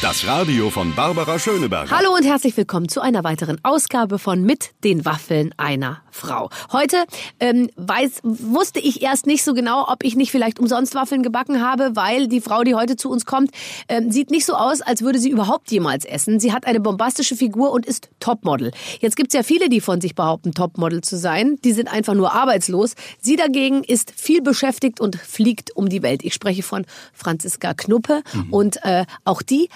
Das Radio von Barbara Schöneberger. Hallo und herzlich willkommen zu einer weiteren Ausgabe von Mit den Waffeln einer Frau. Heute ähm, weiß, wusste ich erst nicht so genau, ob ich nicht vielleicht umsonst Waffeln gebacken habe, weil die Frau, die heute zu uns kommt, ähm, sieht nicht so aus, als würde sie überhaupt jemals essen. Sie hat eine bombastische Figur und ist Topmodel. Jetzt gibt's ja viele, die von sich behaupten, Topmodel zu sein. Die sind einfach nur arbeitslos. Sie dagegen ist viel beschäftigt und fliegt um die Welt. Ich spreche von Franziska Knuppe mhm. und äh, auch die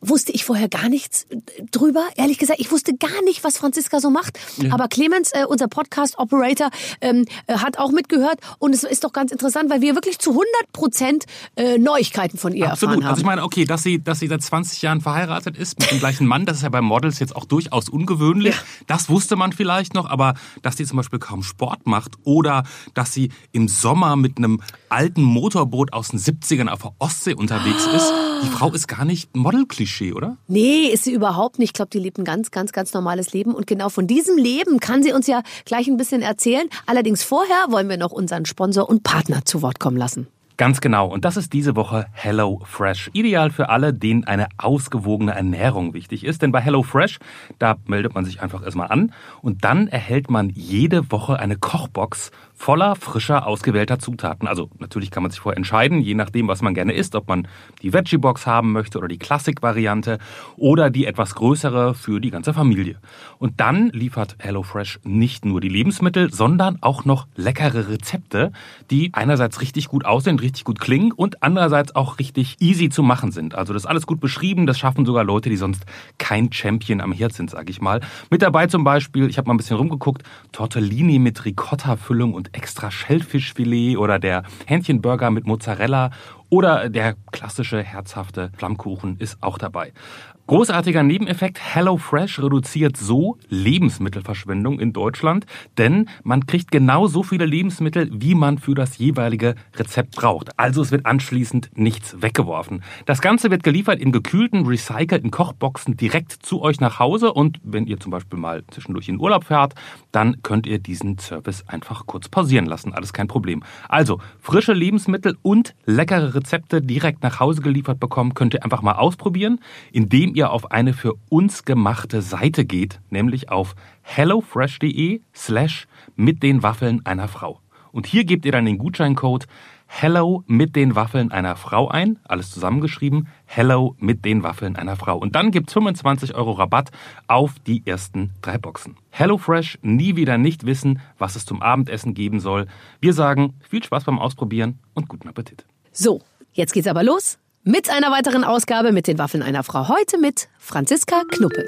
wusste ich vorher gar nichts drüber. Ehrlich gesagt, ich wusste gar nicht, was Franziska so macht. Ja. Aber Clemens, äh, unser Podcast-Operator, ähm, äh, hat auch mitgehört. Und es ist doch ganz interessant, weil wir wirklich zu 100 Prozent äh, Neuigkeiten von ihr Absolut. erfahren haben. Also ich meine, okay, dass sie, dass sie seit 20 Jahren verheiratet ist mit dem gleichen Mann, das ist ja bei Models jetzt auch durchaus ungewöhnlich. Ja. Das wusste man vielleicht noch. Aber dass sie zum Beispiel kaum Sport macht oder dass sie im Sommer mit einem alten Motorboot aus den 70ern auf der Ostsee unterwegs ist, die Frau ist gar nicht Model-Klischee. Klischee, oder? Nee, ist sie überhaupt nicht. Ich glaube, die lebt ein ganz, ganz, ganz normales Leben. Und genau von diesem Leben kann sie uns ja gleich ein bisschen erzählen. Allerdings vorher wollen wir noch unseren Sponsor und Partner zu Wort kommen lassen. Ganz genau. Und das ist diese Woche Hello Fresh. Ideal für alle, denen eine ausgewogene Ernährung wichtig ist. Denn bei Hello Fresh, da meldet man sich einfach erstmal an und dann erhält man jede Woche eine Kochbox voller frischer, ausgewählter Zutaten. Also natürlich kann man sich vorher entscheiden, je nachdem, was man gerne isst, ob man die Veggie-Box haben möchte oder die Classic-Variante oder die etwas größere für die ganze Familie. Und dann liefert HelloFresh nicht nur die Lebensmittel, sondern auch noch leckere Rezepte, die einerseits richtig gut aussehen, richtig gut klingen und andererseits auch richtig easy zu machen sind. Also das ist alles gut beschrieben, das schaffen sogar Leute, die sonst kein Champion am Herd sind, sag ich mal. Mit dabei zum Beispiel, ich habe mal ein bisschen rumgeguckt, Tortellini mit Ricotta-Füllung und extra Schellfischfilet oder der Hähnchenburger mit Mozzarella oder der klassische herzhafte Flammkuchen ist auch dabei. Großartiger Nebeneffekt, HelloFresh reduziert so Lebensmittelverschwendung in Deutschland, denn man kriegt genau so viele Lebensmittel, wie man für das jeweilige Rezept braucht. Also es wird anschließend nichts weggeworfen. Das Ganze wird geliefert in gekühlten, recycelten Kochboxen direkt zu euch nach Hause und wenn ihr zum Beispiel mal zwischendurch in Urlaub fährt, dann könnt ihr diesen Service einfach kurz pausieren lassen. Alles kein Problem. Also frische Lebensmittel und leckere Rezepte direkt nach Hause geliefert bekommen, könnt ihr einfach mal ausprobieren, indem ihr auf eine für uns gemachte Seite geht, nämlich auf hellofresh.de slash mit den Waffeln einer Frau. Und hier gebt ihr dann den Gutscheincode Hello mit den Waffeln einer Frau ein, alles zusammengeschrieben, Hello mit den Waffeln einer Frau. Und dann gibt's 25 Euro Rabatt auf die ersten drei Boxen. HelloFresh, nie wieder nicht wissen, was es zum Abendessen geben soll. Wir sagen viel Spaß beim Ausprobieren und guten Appetit. So, jetzt geht's aber los mit einer weiteren Ausgabe mit den Waffeln einer Frau. Heute mit Franziska Knuppe.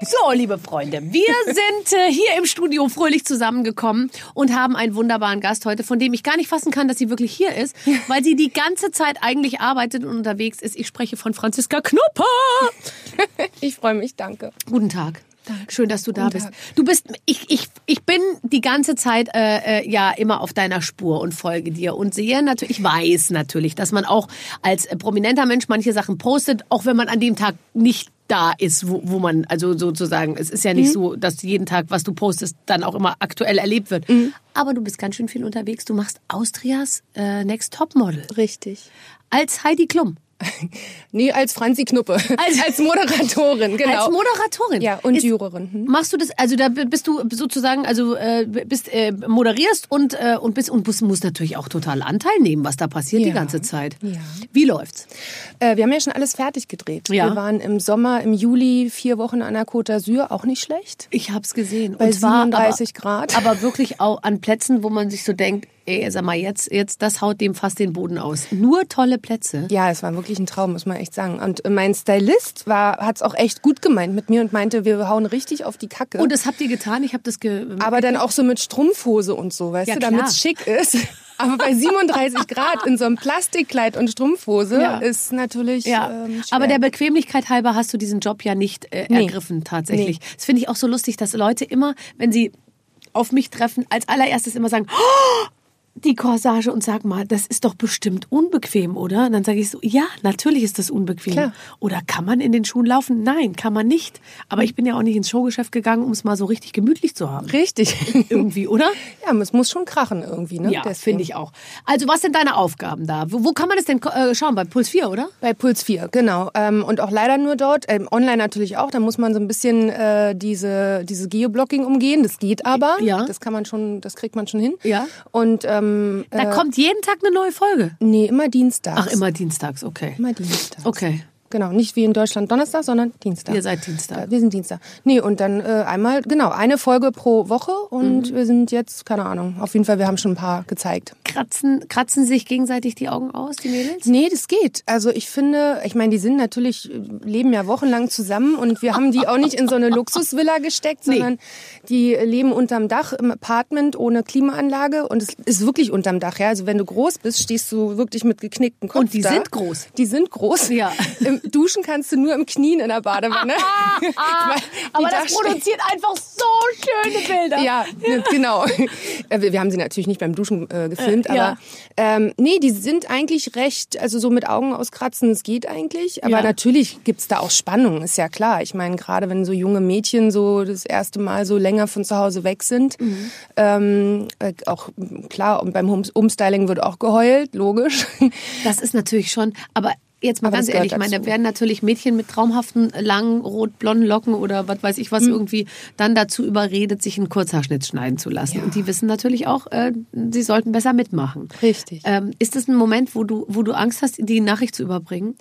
So, liebe Freunde, wir sind äh, hier im Studio fröhlich zusammengekommen und haben einen wunderbaren Gast heute, von dem ich gar nicht fassen kann, dass sie wirklich hier ist, weil sie die ganze Zeit eigentlich arbeitet und unterwegs ist. Ich spreche von Franziska Knuppe. Ich freue mich, danke. Guten Tag. Danke. Schön, dass du da bist. Du bist, ich, ich, ich bin die ganze Zeit äh, äh, ja immer auf deiner Spur und folge dir und sehe natürlich, ich weiß natürlich, dass man auch als prominenter Mensch manche Sachen postet, auch wenn man an dem Tag nicht da ist, wo, wo man, also sozusagen, es ist ja nicht mhm. so, dass jeden Tag, was du postest, dann auch immer aktuell erlebt wird. Mhm. Aber du bist ganz schön viel unterwegs. Du machst Austrias äh, Next Top Model. Richtig. Als Heidi Klum. nee, als Franzi Knuppe. Als, als Moderatorin, genau. Als Moderatorin. Ja, und Ist, Jurorin. Hm. Machst du das, also da bist du sozusagen, also äh, bist äh, moderierst und äh, und bist und musst natürlich auch total Anteil nehmen, was da passiert ja. die ganze Zeit. Ja. Wie läuft's? Äh, wir haben ja schon alles fertig gedreht. Ja. Wir waren im Sommer, im Juli vier Wochen an der Côte d'Azur, auch nicht schlecht. Ich hab's gesehen. Bei und 37 aber, Grad. Aber wirklich auch an Plätzen, wo man sich so denkt, ey, sag mal, jetzt, jetzt, das haut dem fast den Boden aus. Nur tolle Plätze. Ja, es war wirklich ein Traum, muss man echt sagen. Und mein Stylist war, hat's auch echt gut gemeint mit mir und meinte, wir hauen richtig auf die Kacke. Und das habt ihr getan? Ich habe das ge Aber dann auch so mit Strumpfhose und so, weißt ja, du, damit es schick ist. Aber bei 37 Grad in so einem Plastikkleid und Strumpfhose ja. ist natürlich. Ja. Ähm, Aber der Bequemlichkeit halber hast du diesen Job ja nicht äh, nee. ergriffen, tatsächlich. Nee. Das finde ich auch so lustig, dass Leute immer, wenn sie auf mich treffen, als allererstes immer sagen, oh, die Corsage und sag mal, das ist doch bestimmt unbequem, oder? Und dann sage ich so, ja, natürlich ist das unbequem. Klar. Oder kann man in den Schuhen laufen? Nein, kann man nicht. Aber ich bin ja auch nicht ins Showgeschäft gegangen, um es mal so richtig gemütlich zu haben. Richtig. irgendwie, oder? Ja, es muss schon krachen irgendwie, ne? Ja, finde ich auch. Also was sind deine Aufgaben da? Wo, wo kann man das denn äh, schauen? Bei Puls 4, oder? Bei Puls 4, genau. Ähm, und auch leider nur dort. Ähm, online natürlich auch. Da muss man so ein bisschen äh, diese, diese Geoblocking umgehen. Das geht aber. Ja. Das kann man schon, das kriegt man schon hin. Ja. Und ähm, da äh, kommt jeden Tag eine neue Folge. Nee, immer dienstags. Ach, immer dienstags, okay. Immer dienstags. Okay. Genau, nicht wie in Deutschland Donnerstag, sondern Dienstag. Ihr seid Dienstag. Wir sind Dienstag. Nee, und dann äh, einmal, genau, eine Folge pro Woche und mhm. wir sind jetzt, keine Ahnung, auf jeden Fall, wir haben schon ein paar gezeigt. Kratzen, kratzen sich gegenseitig die Augen aus, die Mädels? Nee, das geht. Also ich finde, ich meine, die sind natürlich, leben ja wochenlang zusammen und wir haben die auch nicht in so eine Luxusvilla gesteckt, sondern nee. die leben unterm Dach im Apartment ohne Klimaanlage und es ist wirklich unterm Dach, ja. Also wenn du groß bist, stehst du wirklich mit geknickten Kopf Und die da. sind groß. Die sind groß. Ja. Duschen kannst du nur im Knien in der Badewanne. Ah, aber das produziert einfach so schöne Bilder. Ja, genau. Äh, wir haben sie natürlich nicht beim Duschen äh, gefilmt, äh, ja. aber ähm, nee, die sind eigentlich recht, also so mit Augen auskratzen, es geht eigentlich. Aber ja. natürlich gibt's da auch Spannung, ist ja klar. Ich meine, gerade wenn so junge Mädchen so das erste Mal so länger von zu Hause weg sind, mhm. ähm, äh, auch klar, und beim Umstyling wird auch geheult, logisch. Das ist natürlich schon, aber Jetzt mal Aber ganz ehrlich, ich meine, da werden natürlich Mädchen mit traumhaften, langen, rot-blonden Locken oder was weiß ich was mhm. irgendwie dann dazu überredet, sich einen Kurzhaarschnitt schneiden zu lassen. Ja. Und die wissen natürlich auch, äh, sie sollten besser mitmachen. Richtig. Ähm, ist das ein Moment, wo du, wo du Angst hast, die Nachricht zu überbringen?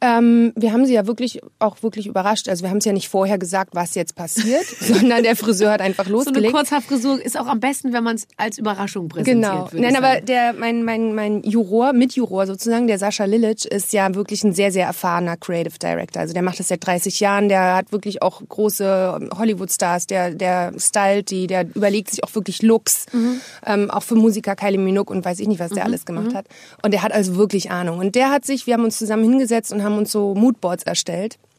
Ähm, wir haben sie ja wirklich auch wirklich überrascht. Also wir haben es ja nicht vorher gesagt, was jetzt passiert, sondern der Friseur hat einfach losgelegt. So eine Kurzhaarfrisur ist auch am besten, wenn man es als Überraschung präsentiert. Genau. Nein, aber der, mein, mein, mein Juror, Mitjuror sozusagen, der Sascha Lilic, ist ja wirklich ein sehr, sehr erfahrener Creative Director. Also der macht das seit 30 Jahren, der hat wirklich auch große Hollywood-Stars, der, der stylt die, der überlegt sich auch wirklich Looks, mhm. ähm, auch für Musiker Kylie Minogue und weiß ich nicht, was der mhm. alles gemacht mhm. hat. Und der hat also wirklich Ahnung. Und der hat sich, wir haben uns zusammen hingesetzt und haben uns so Moodboards erstellt ähm,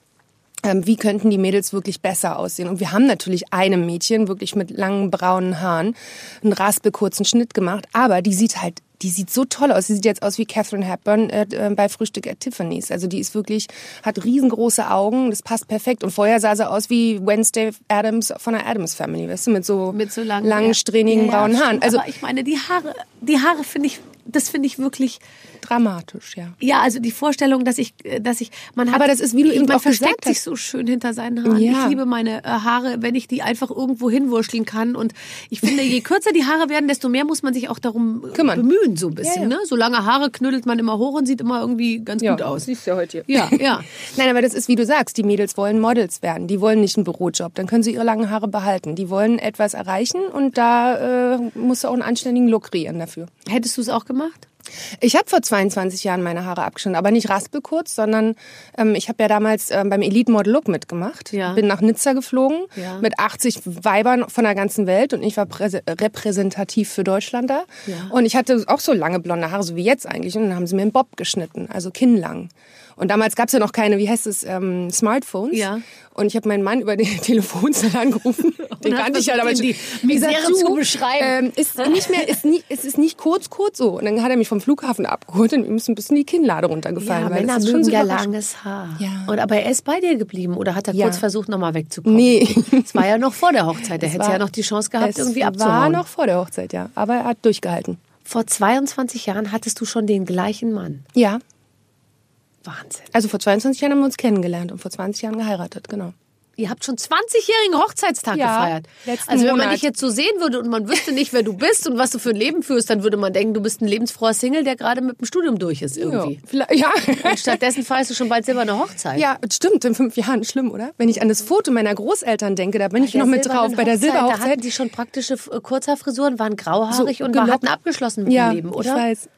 wie könnten die Mädels wirklich besser aussehen. Und wir haben natürlich einem Mädchen wirklich mit langen braunen Haaren einen raspelkurzen Schnitt gemacht, aber die sieht halt die sieht so toll aus. Sie sieht jetzt aus wie Catherine Hepburn äh, äh, bei Frühstück at Tiffany's. Also die ist wirklich, hat riesengroße Augen, das passt perfekt. Und vorher sah sie aus wie Wednesday Adams von der Adams Family, weißt du, mit so, mit so langen, langen, strähnigen ja, braunen Haaren. Also, Aber ich meine, die Haare, die Haare finde ich das finde ich wirklich dramatisch, ja. Ja, also die Vorstellung, dass ich, dass ich, man hat, aber das ist wie du eben man auch versteckt sich so schön hinter seinen Haaren. Ja. Ich liebe meine äh, Haare, wenn ich die einfach irgendwo hinwurschteln kann. Und ich finde, je kürzer die Haare werden, desto mehr muss man sich auch darum äh, Kümmern. bemühen, so ein bisschen. Ja, ja. Ne? So lange Haare knüttelt man immer hoch und sieht immer irgendwie ganz gut aus. Siehst du ja heute hier. Ja, ja. Nein, aber das ist wie du sagst, die Mädels wollen Models werden. Die wollen nicht einen Bürojob. Dann können sie ihre langen Haare behalten. Die wollen etwas erreichen und da äh, musst du auch einen anständigen Look kreieren dafür. Hättest du es auch gemacht? Ich habe vor 22 Jahren meine Haare abgeschnitten, aber nicht raspelkurz, sondern ähm, ich habe ja damals ähm, beim Elite Model Look mitgemacht. Ja. Bin nach Nizza geflogen ja. mit 80 Weibern von der ganzen Welt und ich war repräsentativ für Deutschland da. Ja. Und ich hatte auch so lange blonde Haare, so wie jetzt eigentlich. Und dann haben sie mir einen Bob geschnitten, also kinnlang. Und damals gab es ja noch keine, wie heißt es, ähm, Smartphones. Ja. Und ich habe meinen Mann über den Telefonzelle angerufen. Den kannte ich ja damals schon. Misere zu beschreiben. Ähm, ist nicht mehr, ist nie, es ist nicht kurz, kurz so. Und dann hat er mich vom Flughafen abgeholt und ihm ist ein bisschen die Kinnlade runtergefallen. Ja, weil Männer mögen ja langes Haar. Ja. Und aber er ist bei dir geblieben oder hat er ja. kurz versucht, nochmal wegzukommen? Nee. Es war ja noch vor der Hochzeit. Er hätte ja noch die Chance gehabt, irgendwie abzuhauen. war noch vor der Hochzeit, ja. Aber er hat durchgehalten. Vor 22 Jahren hattest du schon den gleichen Mann. Ja. Wahnsinn. Also vor 22 Jahren haben wir uns kennengelernt und vor 20 Jahren geheiratet, genau. Ihr habt schon 20-jährigen Hochzeitstag ja, gefeiert. Also wenn man dich jetzt so sehen würde und man wüsste nicht, wer du bist und was du für ein Leben führst, dann würde man denken, du bist ein lebensfroher Single, der gerade mit dem Studium durch ist irgendwie. Ja. Und stattdessen feierst du schon bald silberne Hochzeit. Ja, stimmt. In fünf Jahren schlimm, oder? Wenn ich an das Foto meiner Großeltern denke, da bin ich noch mit drauf. Bei der Silberhochzeit. Da hatten die schon praktische Kurzhaarfrisuren, waren grauhaarig so, und hatten abgeschlossen mit ja, dem Leben, oder? ich weiß.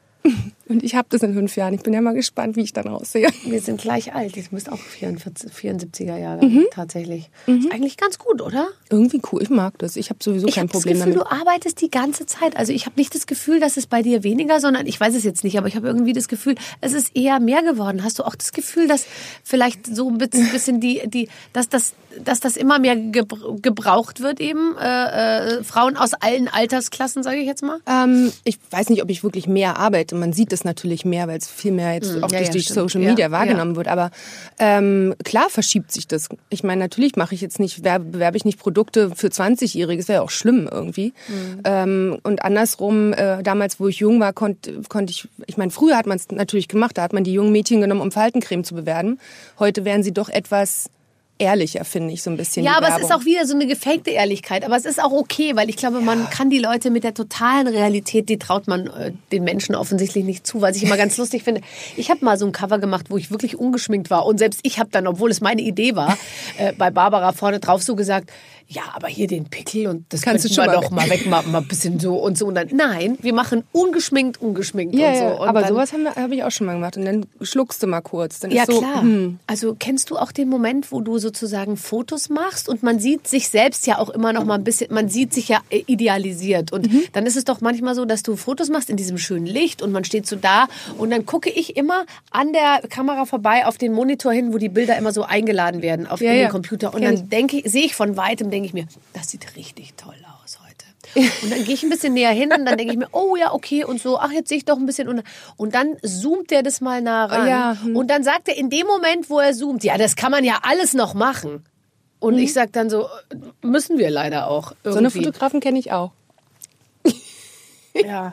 Und ich habe das in fünf Jahren. Ich bin ja mal gespannt, wie ich dann aussehe. Wir sind gleich alt. Ich müsste auch 44, 74er Jahre mhm. tatsächlich. Mhm. Ist eigentlich ganz gut, oder? Irgendwie cool. Ich mag das. Ich habe sowieso ich kein hab Problem das Gefühl, damit. Du arbeitest die ganze Zeit. Also ich habe nicht das Gefühl, dass es bei dir weniger, sondern ich weiß es jetzt nicht, aber ich habe irgendwie das Gefühl, es ist eher mehr geworden. Hast du auch das Gefühl, dass vielleicht so ein bisschen die, die, dass das, dass das immer mehr gebraucht wird eben äh, äh, Frauen aus allen Altersklassen, sage ich jetzt mal? Ähm, ich weiß nicht, ob ich wirklich mehr arbeite. Man sieht das natürlich mehr, weil es viel mehr jetzt hm, auch ja, durch ja, die stimmt. Social Media ja, wahrgenommen wird. Aber ähm, klar verschiebt sich das. Ich meine, natürlich mache ich jetzt nicht, bewerbe ich nicht Produkte für 20-Jährige. Das wäre ja auch schlimm irgendwie. Mhm. Ähm, und andersrum, äh, damals, wo ich jung war, konnte konnt ich, ich meine, früher hat man es natürlich gemacht. Da hat man die jungen Mädchen genommen, um Faltencreme zu bewerben. Heute wären sie doch etwas ehrlicher, finde ich, so ein bisschen. Ja, aber Werbung. es ist auch wieder so eine gefakte Ehrlichkeit. Aber es ist auch okay, weil ich glaube, ja. man kann die Leute mit der totalen Realität, die traut man äh, den Menschen offensichtlich nicht zu, was ich immer ganz lustig finde. Ich habe mal so ein Cover gemacht, wo ich wirklich ungeschminkt war. Und selbst ich habe dann, obwohl es meine Idee war, äh, bei Barbara vorne drauf so gesagt, ja, aber hier den Pickel und das kannst du schon mal doch mal weg, mal, mal ein bisschen so und so. Und dann, nein, wir machen ungeschminkt, ungeschminkt ja, und so. Ja, und aber dann, sowas habe hab ich auch schon mal gemacht. Und dann schluckst du mal kurz. Dann ja, so, klar. Hm. Also kennst du auch den Moment, wo du sozusagen Fotos machst und man sieht sich selbst ja auch immer noch mal ein bisschen, man sieht sich ja idealisiert. Und mhm. dann ist es doch manchmal so, dass du Fotos machst in diesem schönen Licht und man steht so da und dann gucke ich immer an der Kamera vorbei auf den Monitor hin, wo die Bilder immer so eingeladen werden auf ja, den Computer. Und dann denke sehe ich von weitem, denke ich mir, das sieht richtig toll aus heute. Und dann gehe ich ein bisschen näher hin und dann denke ich mir, oh ja, okay und so, ach, jetzt sehe ich doch ein bisschen. Und, und dann zoomt er das mal nah ran. Ja. Hm. Und dann sagt er in dem Moment, wo er zoomt, ja, das kann man ja alles noch machen. Und mhm. ich sage dann so, müssen wir leider auch. Irgendwie. So eine Fotografen kenne ich auch. ja.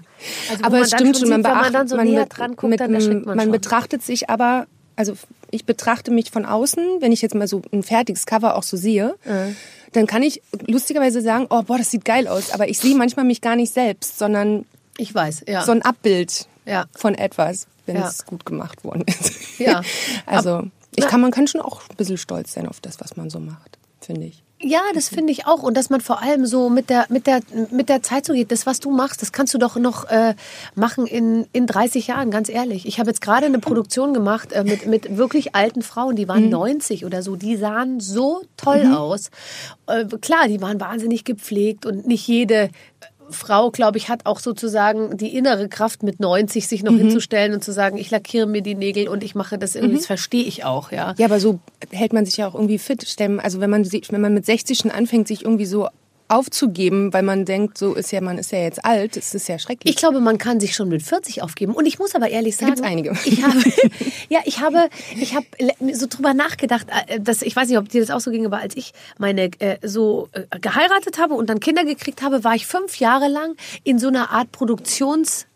Also, aber es stimmt schon, man, beacht, man dann so man näher dran guckt, mit, man betrachtet sich aber, also ich betrachte mich von außen, wenn ich jetzt mal so ein fertiges Cover auch so sehe, mhm dann kann ich lustigerweise sagen, oh, boah, das sieht geil aus. Aber ich sehe manchmal mich gar nicht selbst, sondern ich weiß, ja. so ein Abbild ja. von etwas, wenn ja. es gut gemacht worden ist. Ja. also ich kann, man kann schon auch ein bisschen stolz sein auf das, was man so macht, finde ich. Ja, das finde ich auch. Und dass man vor allem so mit der, mit der, mit der Zeit so geht. Das, was du machst, das kannst du doch noch äh, machen in, in 30 Jahren, ganz ehrlich. Ich habe jetzt gerade eine Produktion gemacht äh, mit, mit wirklich alten Frauen, die waren mhm. 90 oder so. Die sahen so toll mhm. aus. Äh, klar, die waren wahnsinnig gepflegt und nicht jede Frau, glaube ich, hat auch sozusagen die innere Kraft mit 90 sich noch mhm. hinzustellen und zu sagen, ich lackiere mir die Nägel und ich mache das irgendwie, mhm. das verstehe ich auch, ja. Ja, aber so hält man sich ja auch irgendwie fit. Also wenn man, wenn man mit 60 schon anfängt, sich irgendwie so aufzugeben, weil man denkt, so ist ja, man ist ja jetzt alt, das ist ja schrecklich. Ich glaube, man kann sich schon mit 40 aufgeben. Und ich muss aber ehrlich sagen, Gibt's einige. Ich habe, ja, ich habe, ich habe so drüber nachgedacht, äh, dass ich weiß nicht, ob dir das auch so ging, aber als ich meine äh, so äh, geheiratet habe und dann Kinder gekriegt habe, war ich fünf Jahre lang in so einer Art Produktions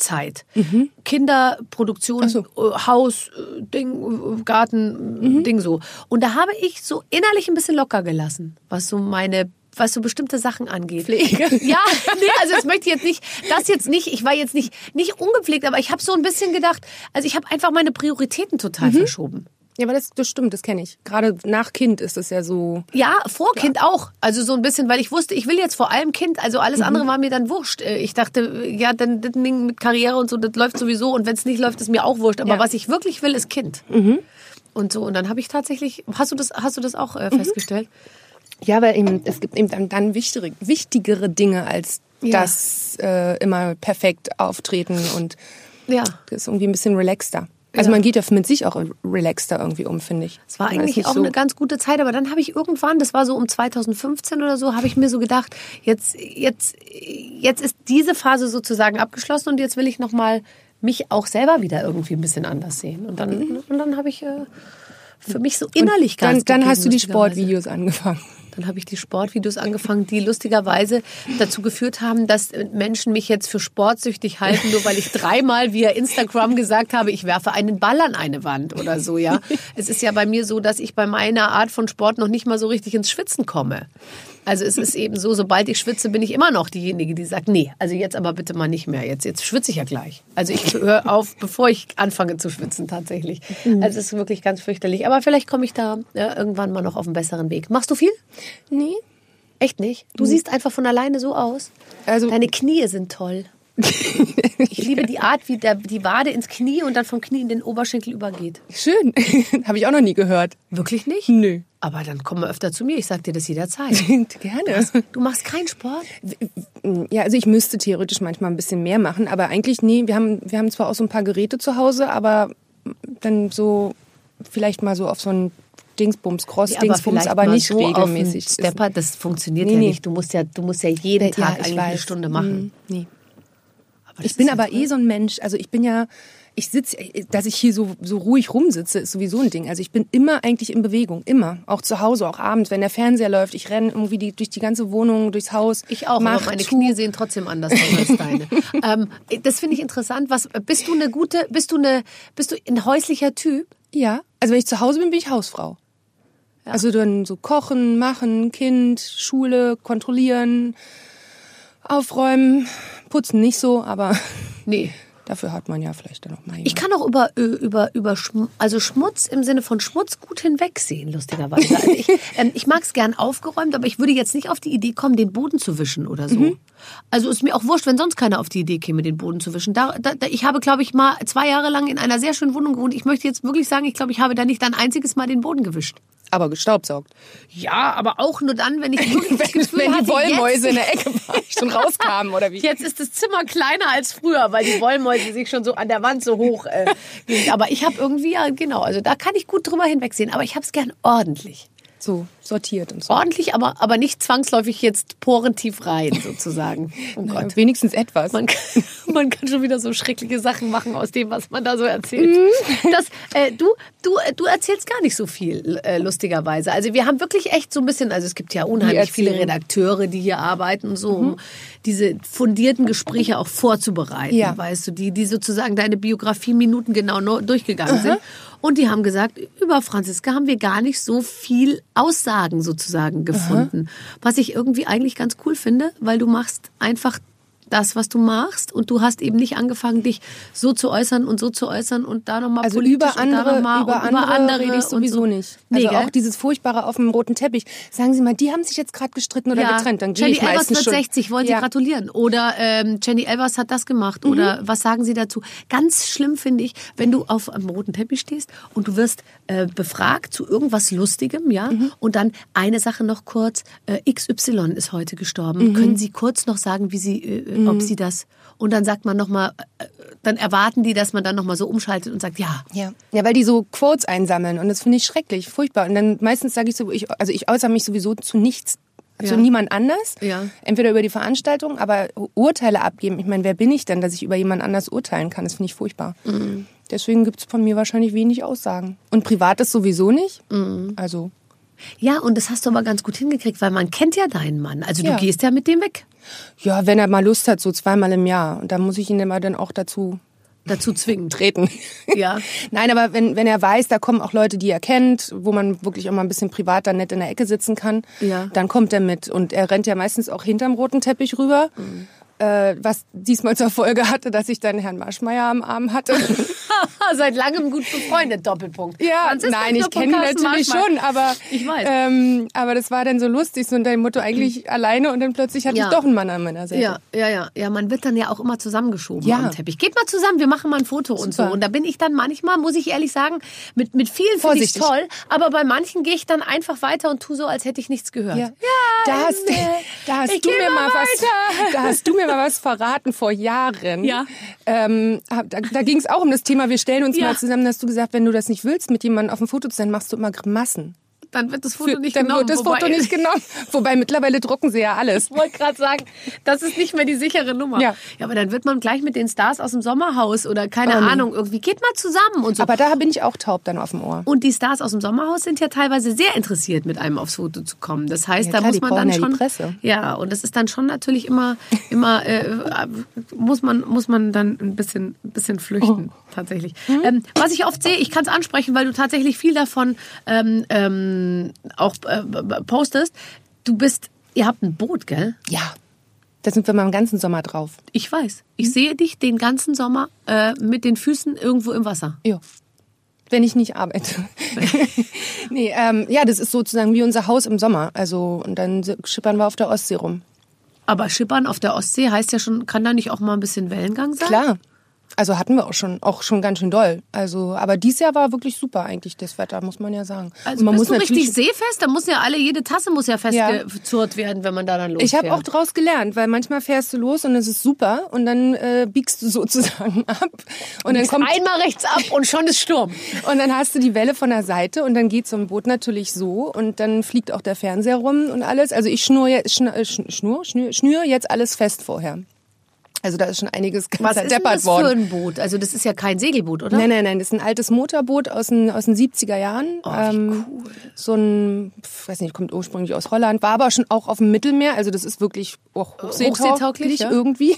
Zeit. Mhm. Kinderproduktion, so. Haus, Ding, Garten, mhm. Ding so. Und da habe ich so innerlich ein bisschen locker gelassen, was so meine was so bestimmte Sachen angeht. Pflege. Ja, nee, also das möchte ich jetzt nicht, das jetzt nicht, ich war jetzt nicht, nicht ungepflegt, aber ich habe so ein bisschen gedacht, also ich habe einfach meine Prioritäten total mhm. verschoben. Ja, aber das, das stimmt, das kenne ich. Gerade nach Kind ist es ja so. Ja, vor Kind ja. auch. Also so ein bisschen, weil ich wusste, ich will jetzt vor allem Kind. Also alles mhm. andere war mir dann wurscht. Äh, ich dachte, ja, dann das Ding mit Karriere und so, das läuft sowieso. Und wenn es nicht läuft, ist mir auch wurscht. Aber ja. was ich wirklich will, ist Kind. Mhm. Und so. Und dann habe ich tatsächlich, hast du das, hast du das auch äh, mhm. Ja, weil eben, es gibt eben dann, dann wichtigere, wichtigere Dinge als ja. das äh, immer perfekt auftreten und ja. das ist irgendwie ein bisschen relaxter. Also ja. man geht ja mit sich auch relaxter irgendwie um, finde ich. Es war eigentlich auch so eine ganz gute Zeit, aber dann habe ich irgendwann, das war so um 2015 oder so, habe ich mir so gedacht, jetzt jetzt jetzt ist diese Phase sozusagen abgeschlossen und jetzt will ich noch mal mich auch selber wieder irgendwie ein bisschen anders sehen. Und dann mhm. und dann habe ich äh, für mich so innerlich und dann, dann hast du die Sportvideos angefangen. Dann habe ich die Sportvideos angefangen, die lustigerweise dazu geführt haben, dass Menschen mich jetzt für sportsüchtig halten, nur weil ich dreimal via Instagram gesagt habe, ich werfe einen Ball an eine Wand oder so, ja. Es ist ja bei mir so, dass ich bei meiner Art von Sport noch nicht mal so richtig ins Schwitzen komme. Also es ist eben so, sobald ich schwitze, bin ich immer noch diejenige, die sagt, nee, also jetzt aber bitte mal nicht mehr. Jetzt, jetzt schwitze ich ja gleich. Also ich höre auf, bevor ich anfange zu schwitzen tatsächlich. Mhm. Also es ist wirklich ganz fürchterlich. Aber vielleicht komme ich da ja, irgendwann mal noch auf einen besseren Weg. Machst du viel? Nee. Echt nicht? Du siehst einfach von alleine so aus. Also Deine Knie sind toll. Ich liebe die Art, wie der, die Wade ins Knie und dann vom Knie in den Oberschenkel übergeht. Schön. Habe ich auch noch nie gehört. Wirklich nicht? Nö. Aber dann komm mal öfter zu mir. Ich sag dir das jederzeit. Gerne. Du machst keinen Sport? Ja, also ich müsste theoretisch manchmal ein bisschen mehr machen, aber eigentlich nee. Wir haben, wir haben zwar auch so ein paar Geräte zu Hause, aber dann so vielleicht mal so auf so ein Dingsbums, Cross-Dingsbums, vielleicht aber, mal nicht so regelmäßig. Stepper, das funktioniert Nee, ja nee. nicht. Du musst ja, du musst ja jeden Ja, Tag ich eigentlich eine. Stunde machen. Mhm. Nee. Aber Ich bin ja aber eh so ein Mensch, also ich bin ja, ich sitze, dass ich hier so, so ruhig rumsitze, ist sowieso ein Ding. Also ich bin immer eigentlich in Bewegung, immer. Auch zu Hause, auch abends, wenn der Fernseher läuft. Ich renne irgendwie die, durch die ganze Wohnung, durchs Haus. Ich auch, mach aber meine zu. Knie sehen trotzdem anders aus als deine. ähm, das finde ich interessant. Was bist du eine gute, bist du eine, bist du ein häuslicher Typ? Ja, also wenn ich zu Hause bin, bin ich Hausfrau. Also dann so kochen, machen, Kind, Schule, kontrollieren, aufräumen, putzen nicht so, aber Nee. dafür hat man ja vielleicht dann auch mal Ich kann auch über, über, über Schm also Schmutz im Sinne von Schmutz gut hinwegsehen, lustigerweise. Also ich ähm, ich mag es gern aufgeräumt, aber ich würde jetzt nicht auf die Idee kommen, den Boden zu wischen oder so. Also ist mir auch wurscht, wenn sonst keiner auf die Idee käme, den Boden zu wischen. Da, da, ich habe, glaube ich, mal zwei Jahre lang in einer sehr schönen Wohnung gewohnt. Ich möchte jetzt wirklich sagen, ich glaube, ich habe da nicht ein einziges Mal den Boden gewischt. aber gestaubsaugt. Ja, aber auch nur dann, wenn ich wirklich das Gefühl wenn hatte, die Wollmäuse jetzt, in der Ecke waren, schon rauskamen oder wie? Jetzt ist das Zimmer kleiner als früher, weil die Wollmäuse sich schon so an der Wand so hoch. Äh, aber ich habe irgendwie ja genau, also da kann ich gut drüber hinwegsehen. Aber ich habe es gern ordentlich, So sortiert und so. ordentlich, aber aber nicht zwangsläufig jetzt porentief rein sozusagen. Oh Gott. wenigstens etwas. Man kann, man kann schon wieder so schreckliche Sachen machen aus dem, was man da so erzählt. Das, äh, du, du, äh, du erzählst gar nicht so viel, äh, lustigerweise. Also wir haben wirklich echt so ein bisschen, also es gibt ja unheimlich viele. Redakteure, die hier arbeiten und so, um diese fundierten Gespräche auch vorzubereiten, Ja. weißt du, die, die sozusagen deine Biografie minutengenau durchgegangen sind. Und die haben gesagt, über Franziska haben wir gar nicht so viel Aussagen sozusagen gefunden. Was ich irgendwie eigentlich ganz cool finde, weil du machst einfach das, was du machst und du hast eben nicht angefangen, dich so zu äußern und so zu äußern und da nochmal Also politisch über und da andere, noch mal über, und andere, rede ich und sowieso so. nicht. Nee, Also gell? auch dieses Furchtbare auf dem roten Teppich. Sagen Sie mal, die haben sich jetzt gerade gestritten oder getrennt. Dann gehe Jenny ich Elvers meistens wird schon. 60, wollen Sie Ja. gratulieren? Oder ähm, Jenny Elvers hat das gemacht. Mhm. Oder was sagen Sie dazu? Ganz schlimm finde ich, wenn du auf einem roten Teppich stehst und du wirst äh, befragt zu irgendwas Lustigem, ja? Mhm. Und dann eine Sache noch kurz, äh, XY ist heute gestorben. Mhm. Können Sie kurz noch sagen, wie Sie, äh, ob Sie das... Und dann sagt man nochmal, äh, dann erwarten die, dass man dann nochmal so umschaltet und sagt, ja, Ja. ja, weil die so Quotes einsammeln und das finde ich schrecklich, furchtbar. Und dann meistens sage ich so, ich, also ich äußere mich sowieso zu nichts, zu Ja. niemand anders. Ja. Entweder über die Veranstaltung, aber Urteile abgeben. Ich meine, wer bin ich denn, dass ich über jemand anders urteilen kann? Das finde ich furchtbar. Mhm. Deswegen gibt's von mir wahrscheinlich wenig Aussagen. Und Privates sowieso nicht. Mhm. Also Ja, und das hast du aber ganz gut hingekriegt, weil man kennt ja deinen Mann. Also Ja. du gehst ja mit dem weg. ja, wenn er mal Lust hat, so zweimal im Jahr. Und da muss ich ihn immer dann auch dazu Dazu zwingend. treten. Ja. Nein, aber wenn, wenn er weiß, da kommen auch Leute, die er kennt, wo man wirklich auch mal ein bisschen privat dann nett in der Ecke sitzen kann, Ja. dann kommt er mit. Und er rennt ja meistens auch hinterm roten Teppich rüber. Mhm. Äh, was diesmal zur Folge hatte, dass ich dann Herrn Maschmeyer am Arm hatte. Seit langem gut befreundet, Doppelpunkt. Ja, nein, ich kenne ihn natürlich schon, aber Ich weiß. Ähm, aber das war dann so lustig, so dem Motto eigentlich alleine und dann plötzlich hatte Ja. ich doch einen Mann an meiner Seite. Ja, ja, ja, ja. Man wird dann ja auch immer zusammengeschoben Ja. am Teppich. Geht mal zusammen, wir machen mal ein Foto und so. Super. Und da bin ich dann manchmal, muss ich ehrlich sagen, mit, mit vielen finde ich toll. Aber bei manchen gehe ich dann einfach weiter und tu so, als hätte ich nichts gehört. Ja. da hast, da hast du mir mal was, da hast du mir mal was verraten vor Jahren. Ja. Ähm, da da ging es auch um das Thema, wir stellen uns Ja. mal zusammen, hast du gesagt, wenn du das nicht willst, mit jemandem auf dem Foto zu sein, machst du immer Grimassen. Dann wird das Foto Für- nicht dann genommen. wird das wobei- Foto nicht genommen. Wobei mittlerweile drucken sie ja alles. Ich wollte gerade sagen, das ist nicht mehr die sichere Nummer. Ja. ja, aber dann wird man gleich mit den Stars aus dem Sommerhaus oder keine nee. Ahnung, irgendwie geht mal zusammen und so. Aber da bin ich auch taub dann auf dem Ohr. Und die Stars aus dem Sommerhaus sind ja teilweise sehr interessiert, mit einem aufs Foto zu kommen. Das heißt, Ja, da klar, muss man dann ja schon. Presse. Ja, und das ist dann schon natürlich immer, immer äh, muss man muss man dann ein bisschen, ein bisschen flüchten Oh. tatsächlich. Hm? Ähm, was ich oft sehe, ich kann es ansprechen, weil du tatsächlich viel davon ähm, ähm, auch äh, postest. Du bist, ihr habt ein Boot, gell? Ja. Da sind wir mal den ganzen Sommer drauf. Ich weiß. Ich sehe dich den ganzen Sommer äh, mit den Füßen irgendwo im Wasser. Ja. Wenn ich nicht arbeite. nee, ähm, ja, das ist sozusagen wie unser Haus im Sommer. Also, und dann schippern wir auf der Ostsee rum. Aber Schippern auf der Ostsee heißt ja schon, kann da nicht auch mal ein bisschen Wellengang sein? Klar. Also hatten wir auch schon, auch schon ganz schön doll. Also, aber dieses Jahr war wirklich super eigentlich das Wetter, muss man ja sagen. Also Und man bist du natürlich- richtig seefest? Da muss ja alle, jede Tasse muss ja festgezurrt werden, wenn man da dann losfährt. Ich habe auch draus gelernt, weil manchmal fährst du los und es ist super und dann äh, biegst du sozusagen ab und dann kommt einmal rechts ab und schon ist Sturm. und dann hast du die Welle von der Seite und dann geht so ein Boot natürlich so und dann fliegt auch der Fernseher rum und alles. Also ich schnur äh, schn- schnur, schnür, schnür jetzt alles fest vorher. Also da ist schon einiges ganz Was ist denn das worden. für ein Boot? Also das ist ja kein Segelboot, oder? Nein, nein, nein, das ist ein altes Motorboot aus den, aus den 70er Jahren. Oh, ähm, So ein, pf, weiß nicht, kommt ursprünglich aus Holland, war aber schon auch auf dem Mittelmeer, also das ist wirklich auch Hochseetauglich, hochseetauglich ja. irgendwie.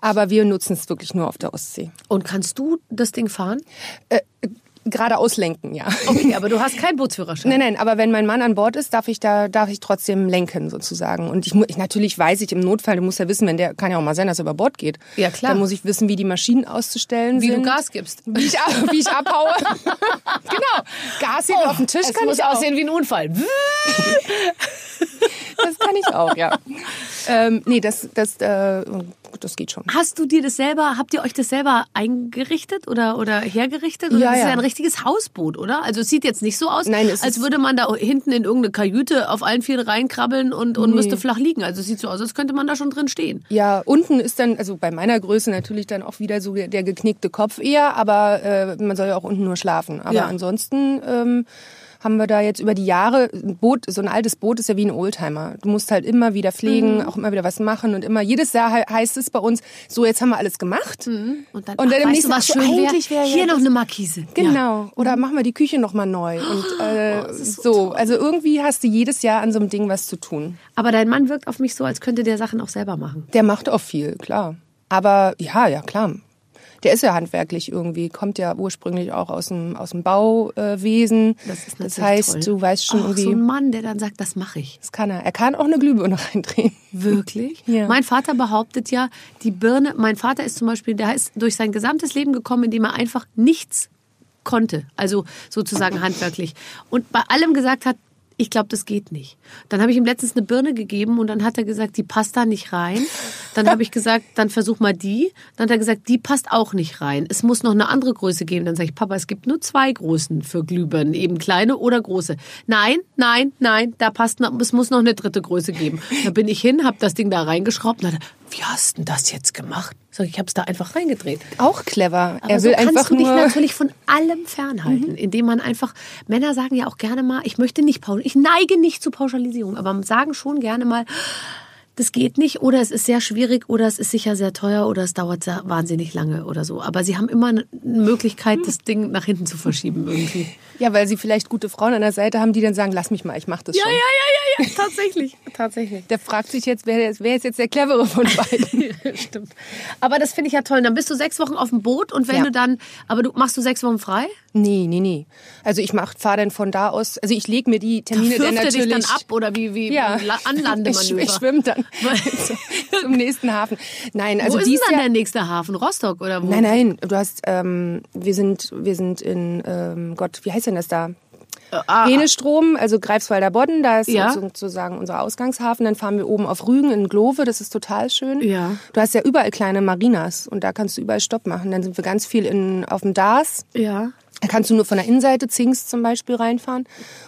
Aber wir nutzen es wirklich nur auf der Ostsee. Und kannst du das Ding fahren? Äh, geradeaus lenken, ja. Okay, aber du hast keinen Bootsführerschein. Nein, nein, aber wenn mein Mann an Bord ist, darf ich da, darf ich trotzdem lenken sozusagen. Und ich, ich natürlich weiß ich im Notfall, du musst ja wissen, wenn der kann ja auch mal sein, dass er über Bord geht. Ja, klar. Dann muss ich wissen, wie die Maschinen auszustellen Wie sind. du Gas gibst. Wie ich, ab- wie ich abhaue. genau. Gas hier auf dem Tisch Oh, Es kann muss ich auch. aussehen wie ein Unfall. Das kann ich auch, ja. ähm, nee, das, das, äh, das geht schon. Hast du dir das selber, habt ihr euch das selber eingerichtet oder, oder hergerichtet? Oder Ja, ja. Richtiges Hausboot, oder? Also es sieht jetzt nicht so aus, Nein, als würde man da hinten in irgendeine Kajüte auf allen Vieren reinkrabbeln und, und müsste flach liegen. Also es sieht so aus, als könnte man da schon drin stehen. Ja, unten ist dann, also bei meiner Größe natürlich dann auch wieder so der geknickte Kopf eher, aber äh, man soll ja auch unten nur schlafen. Aber Ja. ansonsten ähm, haben wir da jetzt über die Jahre, ein Boot, so ein altes Boot ist ja wie ein Oldtimer. Du musst halt immer wieder pflegen, Mhm. auch immer wieder was machen und immer, jedes Jahr he- heißt es bei uns, so jetzt haben wir alles gemacht. Und dann, Und dann ach, im weißt du, nächsten so, schön eigentlich wär ja Hier noch eine Markise. Ja. Genau. Oder machen wir die Küche nochmal neu. Und äh, Oh, so, also irgendwie hast du jedes Jahr an so einem Ding was zu tun. Aber dein Mann wirkt auf mich so, als könnte der Sachen auch selber machen. Der macht auch viel, klar. Aber ja, ja, klar. Der ist ja handwerklich irgendwie, kommt ja ursprünglich auch aus dem, aus dem Bauwesen. Das ist das heißt, toll. du weißt schon Auch irgendwie, so ein Mann, der dann sagt, das mache ich. das kann er. Er kann auch eine Glühbirne reindrehen. Wirklich? Ja. Mein Vater behauptet ja, die Birne, mein Vater ist zum Beispiel, der ist durch sein gesamtes Leben gekommen, indem er einfach nichts konnte, also sozusagen handwerklich. Und bei allem gesagt hat, ich glaube, das geht nicht. Dann habe ich ihm letztens eine Birne gegeben und dann hat er gesagt, die passt da nicht rein. Dann habe ich gesagt, dann versuch mal die. Dann hat er gesagt, die passt auch nicht rein. Es muss noch eine andere Größe geben. Dann sage ich, Papa, es gibt nur zwei Größen für Glühbirnen, eben kleine oder große. Nein, nein, nein, da passt noch, es muss noch eine dritte Größe geben. Da bin ich hin, habe das Ding da reingeschraubt und dachte, wie hast denn das jetzt gemacht? Sag ich, ich habe es da einfach reingedreht. Auch clever. Aber er so will kannst einfach du dich nur. natürlich von allem fernhalten, indem man einfach, Männer sagen ja auch gerne mal, ich möchte nicht pauschalisieren, ich neige nicht zu Pauschalisierung, aber sagen schon gerne mal, das geht nicht oder es ist sehr schwierig oder es ist sicher sehr teuer oder es dauert wahnsinnig lange oder so. Aber sie haben immer eine Möglichkeit, das Ding nach hinten zu verschieben irgendwie. Ja, weil sie vielleicht gute Frauen an der Seite haben, die dann sagen, lass mich mal, ich mach das schon. ja, ja, ja, tatsächlich, tatsächlich. Der fragt sich jetzt, wer, wer ist jetzt der clevere von beiden? Stimmt. Aber das finde ich ja toll. Dann bist du sechs Wochen auf dem Boot und wenn Ja. du dann, aber du machst du sechs Wochen frei? nee, nee, nee. Also ich mach, fahr dann von da aus, also ich lege mir die Termine dann Wirft er natürlich... dich dann ab oder wie, wie Ja. Anlandemanöver? Ich, ich schwimme dann zum nächsten Hafen. Nein, also wo ist dann Jahr, der nächste Hafen? Rostock oder wo? Nein, nein, du hast, ähm, wir sind, wir sind in, ähm, Gott, wie heißt denn das da? ah, Henestrom, also Greifswalder Bodden, da ist Ja. sozusagen unser Ausgangshafen. Dann fahren wir oben auf Rügen in Glove, das ist total schön. Ja. Du hast ja überall kleine Marinas und da kannst du überall Stopp machen. Dann sind wir ganz viel in, auf dem Dars. Ja. Da kannst du nur von der Innenseite Zings zum Beispiel reinfahren.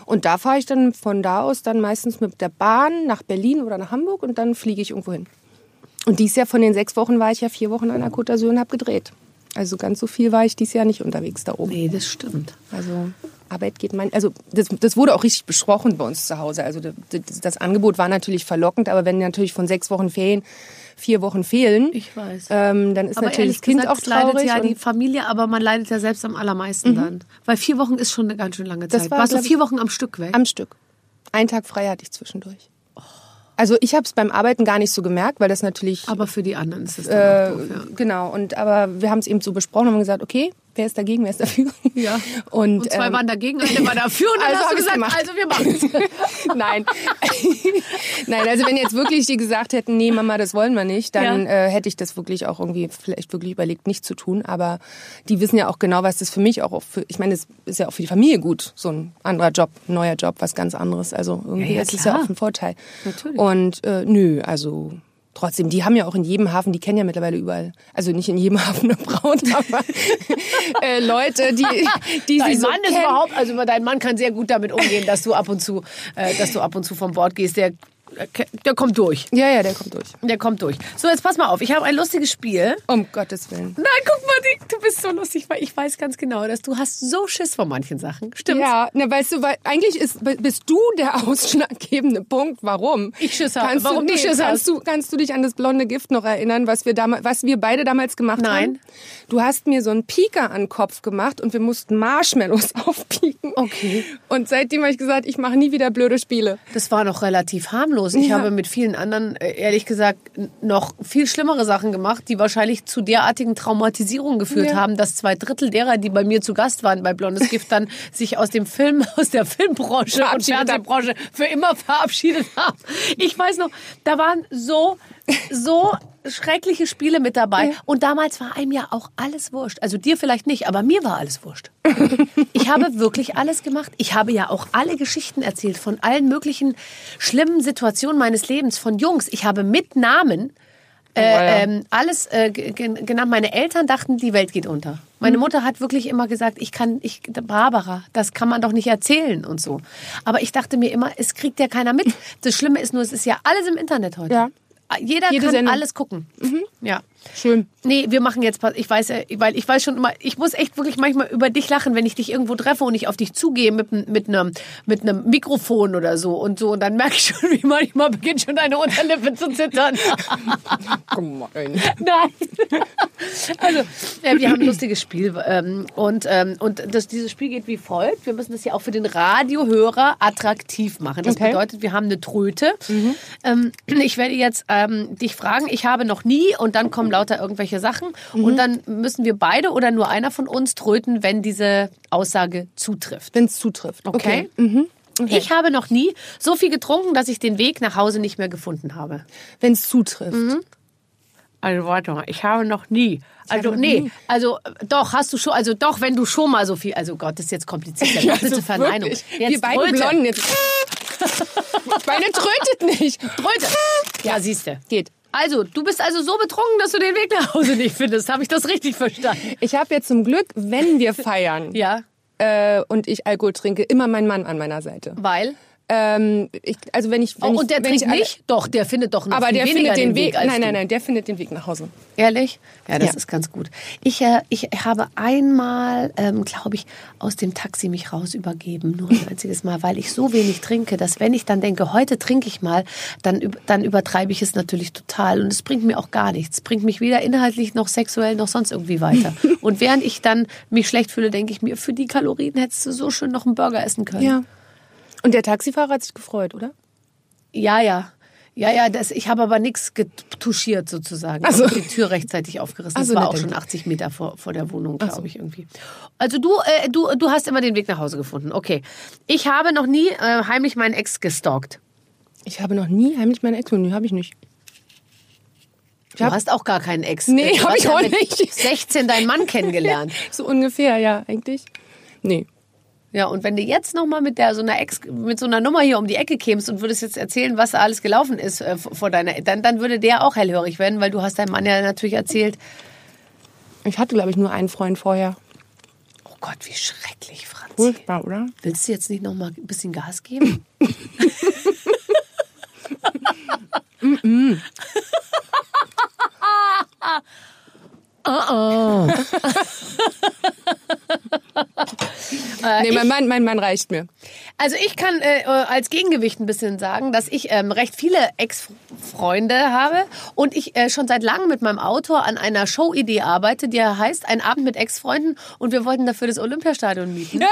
Und da fahre ich dann von da aus dann meistens mit der Bahn nach Berlin oder nach Hamburg und dann fliege ich irgendwo hin. Und dies Jahr von den sechs Wochen war ich ja vier Wochen an der Côte d'Azur und habe gedreht. Also ganz so viel war ich dieses Jahr nicht unterwegs da oben. Nee, das stimmt. Also Arbeit geht mein, also das, das wurde auch richtig besprochen bei uns zu Hause. Also das, das Angebot war natürlich verlockend, aber wenn natürlich von sechs Wochen Ferien vier Wochen fehlen, Ich weiß. ähm, dann ist aber natürlich das Kind gesagt, auch es leidet traurig. ja die Mhm. Familie, aber man leidet ja selbst am allermeisten dann. Weil vier Wochen ist schon eine ganz schön lange Das Zeit. war, Warst du vier Wochen am Stück weg? Am Stück. Einen Tag frei hatte ich zwischendurch. Also ich habe es beim Arbeiten gar nicht so gemerkt, weil das natürlich aber für die anderen ist es äh, doof, ja. genau. Und aber wir haben es eben so besprochen und haben gesagt, okay, wer ist dagegen, wer ist dafür? Ja. Und, Und zwei ähm, waren dagegen, eine war dafür und dann also hast du gesagt, gemacht. also wir machen Nein. Nein, also wenn jetzt wirklich die gesagt hätten, nee, Mama, das wollen wir nicht, dann Ja. äh, hätte ich das wirklich auch irgendwie vielleicht wirklich überlegt, nicht zu tun. Aber die wissen ja auch genau, was das für mich auch für, ich meine, es ist ja auch für die Familie gut, so ein anderer Job, ein neuer Job, was ganz anderes. Also irgendwie Ja, ja, das ist ja klar. auch ein Vorteil. Natürlich. Und äh, nö, also Trotzdem, die haben ja auch in jedem Hafen, die kennen ja mittlerweile überall, also nicht in jedem Hafen eine Braut, aber äh, Leute, die, die Dein sie so Mann ist kennen. überhaupt, also dein Mann kann sehr gut damit umgehen, dass du ab und zu, äh, dass du ab und zu vom Bord gehst. Der, der kommt durch. Ja, ja, der kommt durch. Der kommt durch. So, jetzt pass mal auf. Ich habe ein lustiges Spiel. Um Gottes Willen. Nein, guck mal, die- du bist so lustig, weil ich weiß ganz genau, dass du hast so Schiss vor manchen Sachen. Stimmt. Ja, na, weißt du, weil eigentlich ist, bist du der ausschlaggebende Punkt, warum. Ich Schiss habe. Kannst Warum du, du Schiss kannst hast? Du, kannst du dich an das blonde Gift noch erinnern, was wir, damals, was wir beide damals gemacht Nein. haben? Du hast mir so einen Pieker an den Kopf gemacht und wir mussten Marshmallows aufpieken. Okay. Und seitdem habe ich gesagt, ich mache nie wieder blöde Spiele. Das war noch relativ harmlos. Ich Ja. habe mit vielen anderen, äh, ehrlich gesagt, noch viel schlimmere Sachen gemacht, die wahrscheinlich zu derartigen Traumatisierungen geführt Ja. haben, dass zwei Drittel derer, die bei mir zu Gast waren bei Blondes Gift, dann sich aus dem Film, aus der Filmbranche und. Fernsehbranche für immer verabschiedet haben. Ich weiß noch, da waren so, so schreckliche Spiele mit dabei. Und damals war einem ja auch alles wurscht. Also dir vielleicht nicht, aber mir war alles wurscht. Ich habe wirklich alles gemacht. Ich habe ja auch alle Geschichten erzählt von allen möglichen schlimmen Situationen meines Lebens, von Jungs. Ich habe mit Namen äh, ähm, alles äh, ge- ge- genannt. Meine Eltern dachten, die Welt geht unter. Meine Mutter hat wirklich immer gesagt, ich kann, ich, Barbara, das kann man doch nicht erzählen und so. Aber ich dachte mir immer, es kriegt ja keiner mit. Das Schlimme ist nur, es ist ja alles im Internet heute. Ja. Jeder Jede kann Sendung. alles gucken. Ja. Schön. Nee, wir machen jetzt, ich weiß, ja, weil ich weiß schon immer, ich muss echt wirklich manchmal über dich lachen, wenn ich dich irgendwo treffe und ich auf dich zugehe mit, mit einem mit einem Mikrofon oder so und so und dann merke ich schon, wie manchmal beginnt schon deine Unterlippe zu zittern. Gemein. Nein. Also, ja, wir haben ein lustiges Spiel ähm, und und und das, dieses Spiel geht wie folgt. Wir müssen das ja auch für den Radiohörer attraktiv machen. Das Okay. bedeutet, wir haben eine Tröte. Ähm, ich werde jetzt ähm, dich fragen. Ich habe noch nie und dann kommen lauter irgendwelche Sachen und dann müssen wir beide oder nur einer von uns tröten, wenn diese Aussage zutrifft. Wenn es zutrifft. Okay. Mhm. Ich habe noch nie so viel getrunken, dass ich den Weg nach Hause nicht mehr gefunden habe. Wenn es zutrifft. Also warte mal, ich habe noch nie. Also noch nee, nie. also doch hast du schon, also doch, wenn du schon mal so viel, also Gott, das ist jetzt kompliziert. Ja, bitte also Verneinung. wirklich. Jetzt Wir beide Tröte. Blonden jetzt. Meine trötet nicht. Tröte. Ja, siehst du. Geht. Also, du bist also so betrunken, dass du den Weg nach Hause nicht findest. Habe ich das richtig verstanden? Ich habe jetzt zum Glück, wenn wir feiern Ja, äh, und ich Alkohol trinke, immer meinen Mann an meiner Seite. weil. Ähm, ich, also wenn ich, wenn Oh, und der trinkt nicht? Doch, der findet doch Aber der findet den Weg. als nein, nein, nein, der findet den Weg nach Hause. Ehrlich? Ja, das Ja. ist ganz gut. Ich, äh, ich habe einmal, ähm, glaube ich, aus dem Taxi mich raus übergeben. Nur ein einziges Mal, weil ich so wenig trinke, dass wenn ich dann denke, heute trinke ich mal, dann, dann übertreibe ich es natürlich total. Und es bringt mir auch gar nichts. Es bringt mich weder inhaltlich noch sexuell noch sonst irgendwie weiter. Und während ich dann mich schlecht fühle, denke ich mir, für die Kalorien hättest du so schön noch einen Burger essen können. Ja. Und der Taxifahrer hat sich gefreut, oder? Ja, ja. Ja, ja, das, ich habe aber nichts getuschiert sozusagen. Ach so. Ich habe die Tür rechtzeitig aufgerissen. Ach Das war auch schon 80 Meter vor, vor der Wohnung, glaube so. ich irgendwie. Also du, äh, du, du hast immer den Weg nach Hause gefunden. Okay. Ich habe noch nie äh, heimlich meinen Ex gestalkt. Ich habe noch nie heimlich meine Ex. Nee, habe ich nicht. Du hab- hast auch gar keinen Ex. Nee, du hab hast ich ja auch nicht. 16 deinen Mann kennengelernt. So ungefähr, ja, eigentlich. Nee. Ja, und wenn du jetzt noch mal mit der so einer Ex mit so einer Nummer hier um die Ecke kämst und würdest jetzt erzählen, was da alles gelaufen ist äh, vor deiner dann dann würde der auch hellhörig werden, weil du hast deinem Mann ja natürlich erzählt, Ich hatte, glaube ich, nur einen Freund vorher. oh Gott, wie schrecklich, Franz. Furchtbar, oder? Willst du jetzt nicht noch mal ein bisschen Gas geben? nee, mein Mann, mein Mann reicht mir. Also ich kann äh, als Gegengewicht ein bisschen sagen, dass ich ähm, recht viele Ex-Freunde habe und ich äh, schon seit langem mit meinem Autor an einer Show-Idee arbeite, die heißt Ein Abend mit Ex-Freunden und wir wollten dafür das Olympiastadion mieten.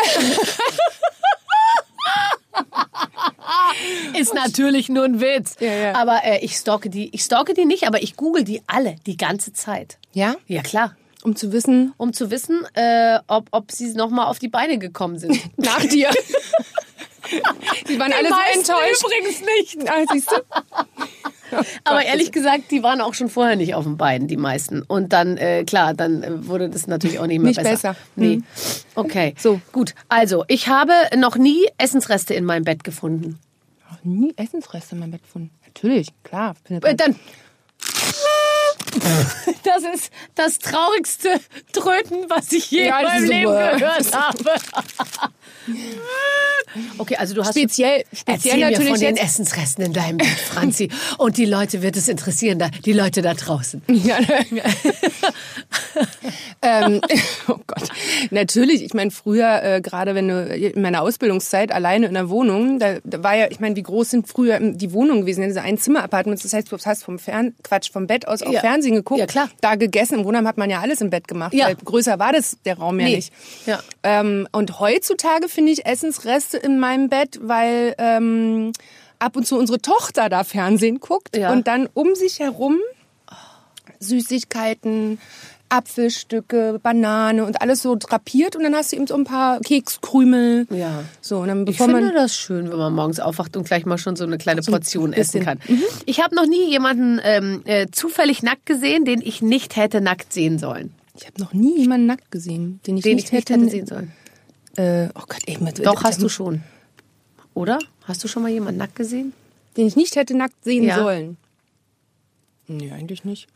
Ist natürlich nur ein Witz. Ja, ja. Aber äh, ich stalke die, ich stalke die nicht, aber ich google die alle die ganze Zeit. Ja? Ja klar. Um zu wissen, Um zu wissen, äh, ob, ob sie nochmal auf die Beine gekommen sind. nach dir. Die waren alle so enttäuscht. übrigens nicht. Ah, siehst du? Aber ehrlich gesagt, die waren auch schon vorher nicht auf den Beinen, die meisten. Und dann, äh, klar, dann wurde das natürlich auch nicht mehr Nicht besser. besser. Nee. Mhm. Okay. So. Gut. Also, ich habe noch nie Essensreste in meinem Bett gefunden. Noch nie Essensreste in meinem Bett gefunden. Natürlich, klar. Äh, dann, Das ist das traurigste Tröten, was ich je Ja, in meinem Leben gehört habe. Okay, also du hast Speziell, speziell Erzähl mir natürlich von den. Essensresten in deinem Bett, Franzi. Und die Leute wird es interessieren, die Leute da draußen. Ja, ähm, oh Gott. Natürlich, ich meine, früher, äh, gerade wenn du in meiner Ausbildungszeit alleine in der Wohnung, da, da war ja, ich meine, wie groß sind früher die Wohnungen gewesen? Diese Einzimmer-Apartments, das heißt, du hast vom Fern Quatsch, vom Bett aus auf Ja. Fernsehen geguckt, Ja, klar. da gegessen. Im Wohnheim hat man ja alles im Bett gemacht, Ja. weil größer war das der Raum ja Nee. nicht. Ja. Ähm, und heutzutage finde ich Essensreste in meinem Bett, weil ähm, ab und zu unsere Tochter da Fernsehen guckt Ja. und dann um sich herum Süßigkeiten, Apfelstücke, Banane und alles so drapiert und dann hast du eben so ein paar Kekskrümel. Ja. So, und dann Ich finde man das schön, wenn man morgens aufwacht und gleich mal schon so eine kleine Portion essen bisschen. kann. Ich habe noch nie jemanden ähm, äh, zufällig nackt gesehen, den ich nicht hätte nackt sehen sollen. ich habe noch nie jemanden nackt gesehen, den ich Den nicht ich nicht hätte, hätte sehen sollen. Äh, oh Gott, eben Doch, hast du schon. Oder? Hast du schon mal jemanden nackt gesehen? den ich nicht hätte nackt sehen Ja. sollen. Nee, eigentlich nicht.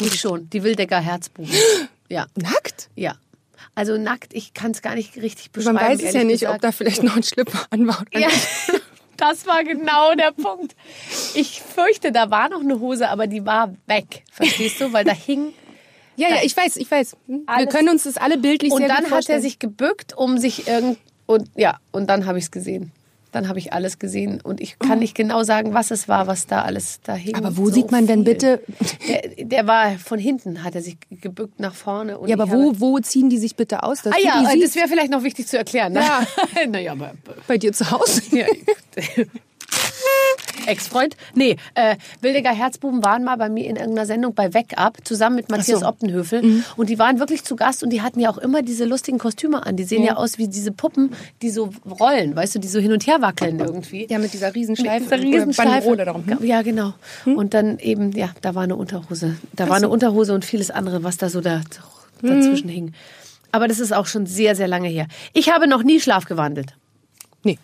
Ich schon. Die Wildecker Herzbuben. Ja, Nackt? ja. Also nackt, ich kann es gar nicht richtig beschreiben. Man weiß es ja nicht, gesagt. ob da vielleicht noch ein Schlipper an war. oder Ja, das war genau der Punkt. Ich fürchte, da war noch eine Hose, aber die war weg. Verstehst du? Weil da hing. Ja, ja, ich weiß, ich weiß. Hm? Wir Alles- können uns das alle bildlich Und sehr dann gut hat er vorstellen. sich gebückt, um sich irgend. Und ja, und dann habe ich es gesehen. Dann habe ich alles gesehen und ich kann nicht genau sagen, was es war, was da alles da hing. Oh. Aber wo So sieht man denn viel. bitte? Der, der war von hinten, hat er sich gebückt nach vorne. Ja, aber wo, wo ziehen die sich bitte aus? Ah ja, das wäre vielleicht noch wichtig zu erklären. Ne? Ja. naja, aber bei dir zu Hause. Ja. Ex-Freund? Nee, äh, Wildecker Herzbuben waren mal bei mir in irgendeiner Sendung bei Wake-Up zusammen mit Matthias Ach so. Optenhöfel. Und die waren wirklich zu Gast und die hatten ja auch immer diese lustigen Kostüme an. Die sehen ja, aus wie diese Puppen, die so rollen, weißt du, die so hin und her wackeln irgendwie. Ja, mit dieser Riesenschleife. Mit dieser Riesenschleife. Darum. Hm? Ja, genau. Und dann eben, ja, da war eine Unterhose. Da war eine Unterhose und vieles andere, was da so da, Hm. dazwischen hing. Aber das ist auch schon sehr, sehr lange her. Ich habe noch nie schlafgewandelt. Nee.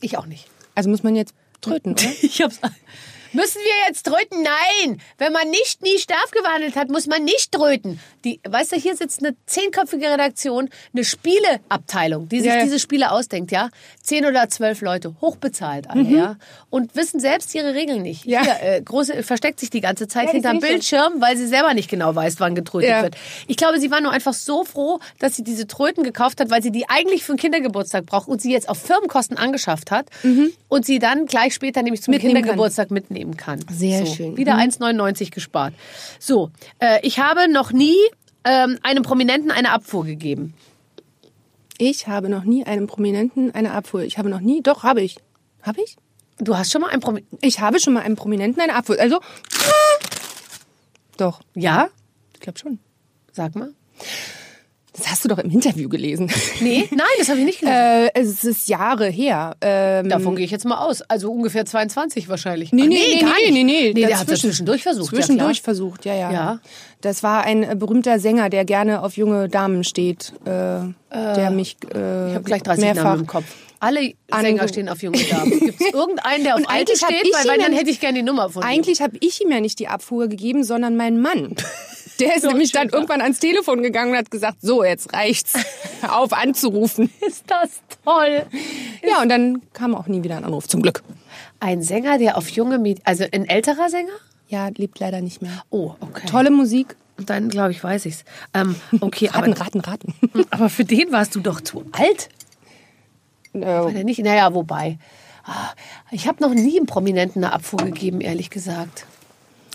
Ich auch nicht. Also muss man jetzt tröten, oder? Ich hab's. Müssen wir jetzt tröten? Nein! Wenn man nicht nie gewandelt hat, muss man nicht tröten. Die, weißt du, hier sitzt eine zehnköpfige Redaktion, eine Spieleabteilung, die sich Ja, ja. diese Spiele ausdenkt, ja? Zehn oder zwölf Leute, hochbezahlt alle, ja? Und wissen selbst ihre Regeln nicht. Mhm. Ja. Hier, äh, große, versteckt sich die ganze Zeit Ja, hinterm schon. Bildschirm, weil sie selber nicht genau weiß, wann getrötet Ja. wird. Ich glaube, sie war nur einfach so froh, dass sie diese Tröten gekauft hat, weil sie die eigentlich für einen Kindergeburtstag braucht und sie jetzt auf Firmenkosten angeschafft hat und sie dann gleich später nämlich zum Mhm. Mitnehmen kann. Kindergeburtstag mitnehmen kann. Sehr so, schön. Wieder Mhm. 1,99 gespart. So, äh, ich habe noch nie ähm, einem Prominenten eine Abfuhr gegeben. Ich habe noch nie einem Prominenten eine Abfuhr. Ich habe noch nie, doch, habe ich. Habe ich? Du hast schon mal einen Prominenten. Ich habe schon mal einem Prominenten eine Abfuhr. Also, doch, Ja? ich glaube schon. Sag mal. Das hast du doch im Interview gelesen. Nee, nein, das habe ich nicht gelesen. äh, es ist Jahre her. Ähm, Davon gehe ich jetzt mal aus. Also ungefähr 22 wahrscheinlich. Nee, Ach, nee, nee, gar nee, nicht. nee, nee. Nee, der hat das zwischendurch versucht. Zwischendurch ja, versucht, ja, ja. Ja. Das war ein äh, berühmter Sänger, der gerne auf junge Damen steht, äh, der mich äh, Ich habe gleich 30 mehrfach Namen im Kopf. Alle Sänger stehen auf junge Damen. Gibt es irgendeinen, der auf alte steht? Weil, weil dann hätte ich gerne die Nummer von. Eigentlich habe ich ihm ja nicht die Abfuhr gegeben, sondern mein Mann. Der ist So nämlich dann irgendwann ans Telefon gegangen und hat gesagt, so, jetzt reicht's. Auf anzurufen. ist das toll. Ja, und dann kam auch nie wieder ein Anruf, zum Glück. Ein Sänger, der auf junge Mädchen, also ein älterer Sänger? Ja, lebt leider nicht mehr. Oh, okay. Tolle Musik. Dann glaube ich, weiß ich's. Ähm, okay, Raten, aber, raten, raten. aber für den warst du doch zu alt. War Äh, der nicht? Naja, wobei. Ah, Ich habe noch nie einem Prominenten eine Abfuhr gegeben, ehrlich gesagt.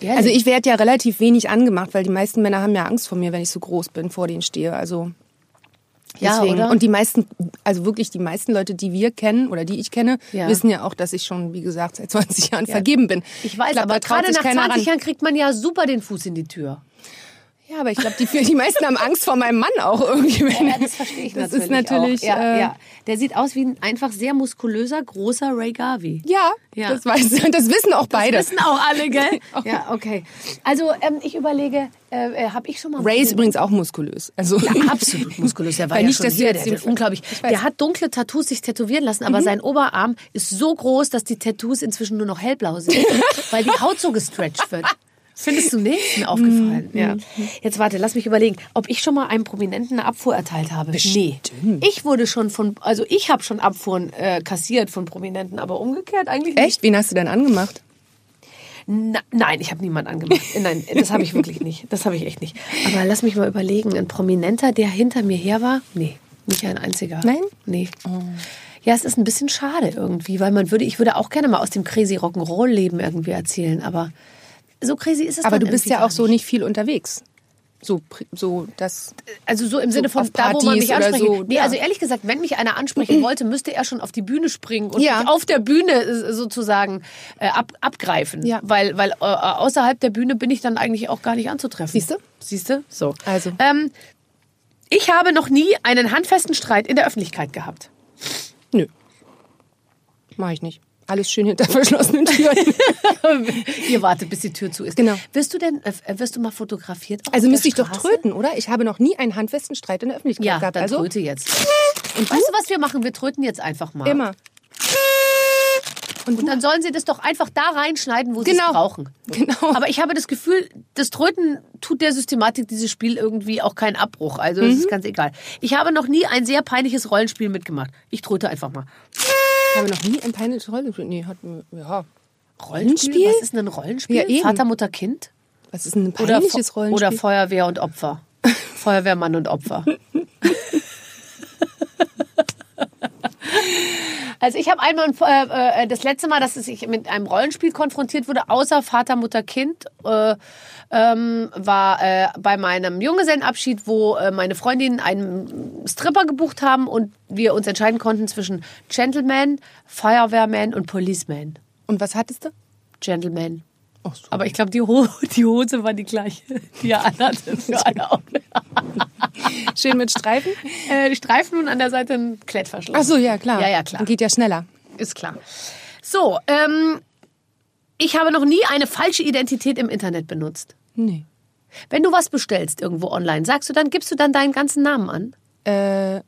Ehrlich? Also ich werde ja relativ wenig angemacht, weil die meisten Männer haben ja Angst vor mir, wenn ich so groß bin, vor denen stehe. Also Ja, deswegen. oder? Und die meisten, also wirklich die meisten Leute, die wir kennen oder die ich kenne, Ja. wissen ja auch, dass ich schon, wie gesagt, seit 20 Jahren vergeben bin. ich weiß, glaub, aber gerade nach keiner 20 ran. Jahren kriegt man ja super den Fuß in die Tür. Ja, aber ich glaube, die, die meisten haben Angst vor meinem Mann auch irgendwie. Ja, das verstehe ich das natürlich. ist natürlich. auch. Ja, äh, ja. Der sieht aus wie ein einfach sehr muskulöser, großer Ray Garvey. Ja, Ja. das weiß das wissen auch beide. Das wissen auch alle, gell? ja, okay. Also ähm, ich überlege, äh, äh, habe ich schon mal... Ray ist übrigens auch muskulös. Also Ja, absolut muskulös. Der war Weil ja nicht, schon dass hier, der, der unglaublich. Mhm. Der hat dunkle Tattoos sich tätowieren lassen, aber sein Oberarm ist so groß, dass die Tattoos inzwischen nur noch hellblau sind, weil die Haut so gestretcht wird. Findest du nicht? Ist mir aufgefallen. Ja. Jetzt warte, lass mich überlegen, ob ich schon mal einem Prominenten eine Abfuhr erteilt habe. Nee. Ich wurde schon von, also ich habe schon Abfuhren äh, kassiert von Prominenten, aber umgekehrt eigentlich nicht. Echt? Wen hast du denn angemacht? Na, nein, ich habe niemand angemacht. Nein, das habe ich wirklich nicht. Das habe ich echt nicht. Aber lass mich mal überlegen. Ein Prominenter, der hinter mir her war? Nee, nicht ein einziger. Nein? Nee. Ja, es ist ein bisschen schade irgendwie, weil man würde, ich würde auch gerne mal aus dem crazy Rock'n'Roll-Leben irgendwie erzählen, aber so crazy ist es Aber du bist ja auch so nicht viel unterwegs. So, so das. Also so im Sinne von da, wo man mich ansprechen. so, nee, ja. also ehrlich gesagt, wenn mich einer ansprechen wollte, müsste er schon auf die Bühne springen und Ja. mich auf der Bühne äh, sozusagen äh, ab, abgreifen. Ja. Weil, weil äh, außerhalb der Bühne bin ich dann eigentlich auch gar nicht anzutreffen. Siehst du? Siehst du? So. Also. Ähm, ich habe noch nie einen handfesten Streit in der Öffentlichkeit gehabt. Nö. Mach ich nicht. Alles schön hinter verschlossenen Türen. Ihr wartet, bis die Tür zu ist. Genau. Wirst du denn, äh, wirst du mal fotografiert? Also müsste ich doch tröten, oder? Ich habe noch nie einen handfesten Streit in der Öffentlichkeit Ja, gehabt. dann Also tröte jetzt. Und weißt du, was wir machen? Wir tröten jetzt einfach mal. immer. Und dann sollen sie das doch einfach da reinschneiden, wo sie Genau. es brauchen. Genau. Aber ich habe das Gefühl, das Tröten tut der Systematik dieses Spiel irgendwie auch keinen Abbruch. Also es Mhm. ist ganz egal. Ich habe noch nie ein sehr peinliches Rollenspiel mitgemacht. Ich tröte einfach mal. Ich habe noch nie ein peinliches Rollenspiel. Nee, hat. Ja. Rollenspiel? Was ist denn ein Rollenspiel? Ja, eben. Vater, Mutter, Kind? Was ist denn ein Oder, peinliches Fe- Rollenspiel? oder Feuerwehr und Opfer? Feuerwehrmann und Opfer. Also ich habe einmal äh, äh, das letzte Mal, dass ich mit einem Rollenspiel konfrontiert wurde, außer Vater, Mutter, Kind, äh, ähm, war äh, bei meinem Junggesellenabschied, wo äh, meine Freundinnen einen Stripper gebucht haben und wir uns entscheiden konnten zwischen Gentleman, Feuerwehrman und Policeman. Und was hattest du? Gentleman. Ach so. Aber ich glaube, die, Ho die Hose war die gleiche, die er anhatte. Für alle auch. Schön mit Streifen? äh, Streifen und an der Seite ein Klettverschluss. Ach so, ja, klar. Ja, ja, klar. Geht ja schneller. Ist klar. So, ähm, ich habe noch nie eine falsche Identität im Internet benutzt. Nee. Wenn du was bestellst irgendwo online, sagst du dann, gibst du dann deinen ganzen Namen an? Äh,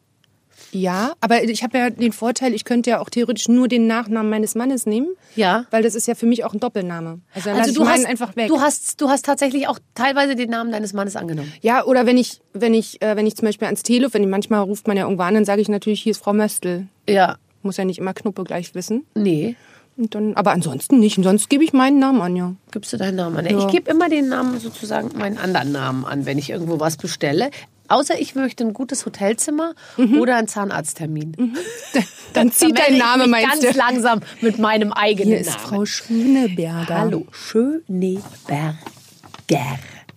ja, aber ich habe ja den Vorteil, ich könnte ja auch theoretisch nur den Nachnamen meines Mannes nehmen. Ja. Weil das ist ja für mich auch ein Doppelname. Also dann Also ich du meinen hast, einfach weg. du hast, du hast tatsächlich auch teilweise den Namen deines Mannes angenommen. ja, oder wenn ich, wenn ich, äh, wenn ich zum Beispiel ans Telefon, wenn ich, manchmal ruft man ja irgendwo an, dann sage ich natürlich, hier ist Frau Möstl. Ja. Muss ja nicht immer Knuppe gleich wissen. Nee. Und dann, aber ansonsten nicht. Und sonst gebe ich meinen Namen an, ja. Gibst du deinen Namen an? Ich gebe immer den Namen sozusagen, meinen anderen Namen an, wenn ich irgendwo was bestelle. Außer ich möchte ein gutes Hotelzimmer oder einen Zahnarzttermin. Dann Da zieht dein Name, meinst ganz du? langsam mit meinem eigenen Hier ist Namen. Frau Schöneberger. Hallo, Schöneberger.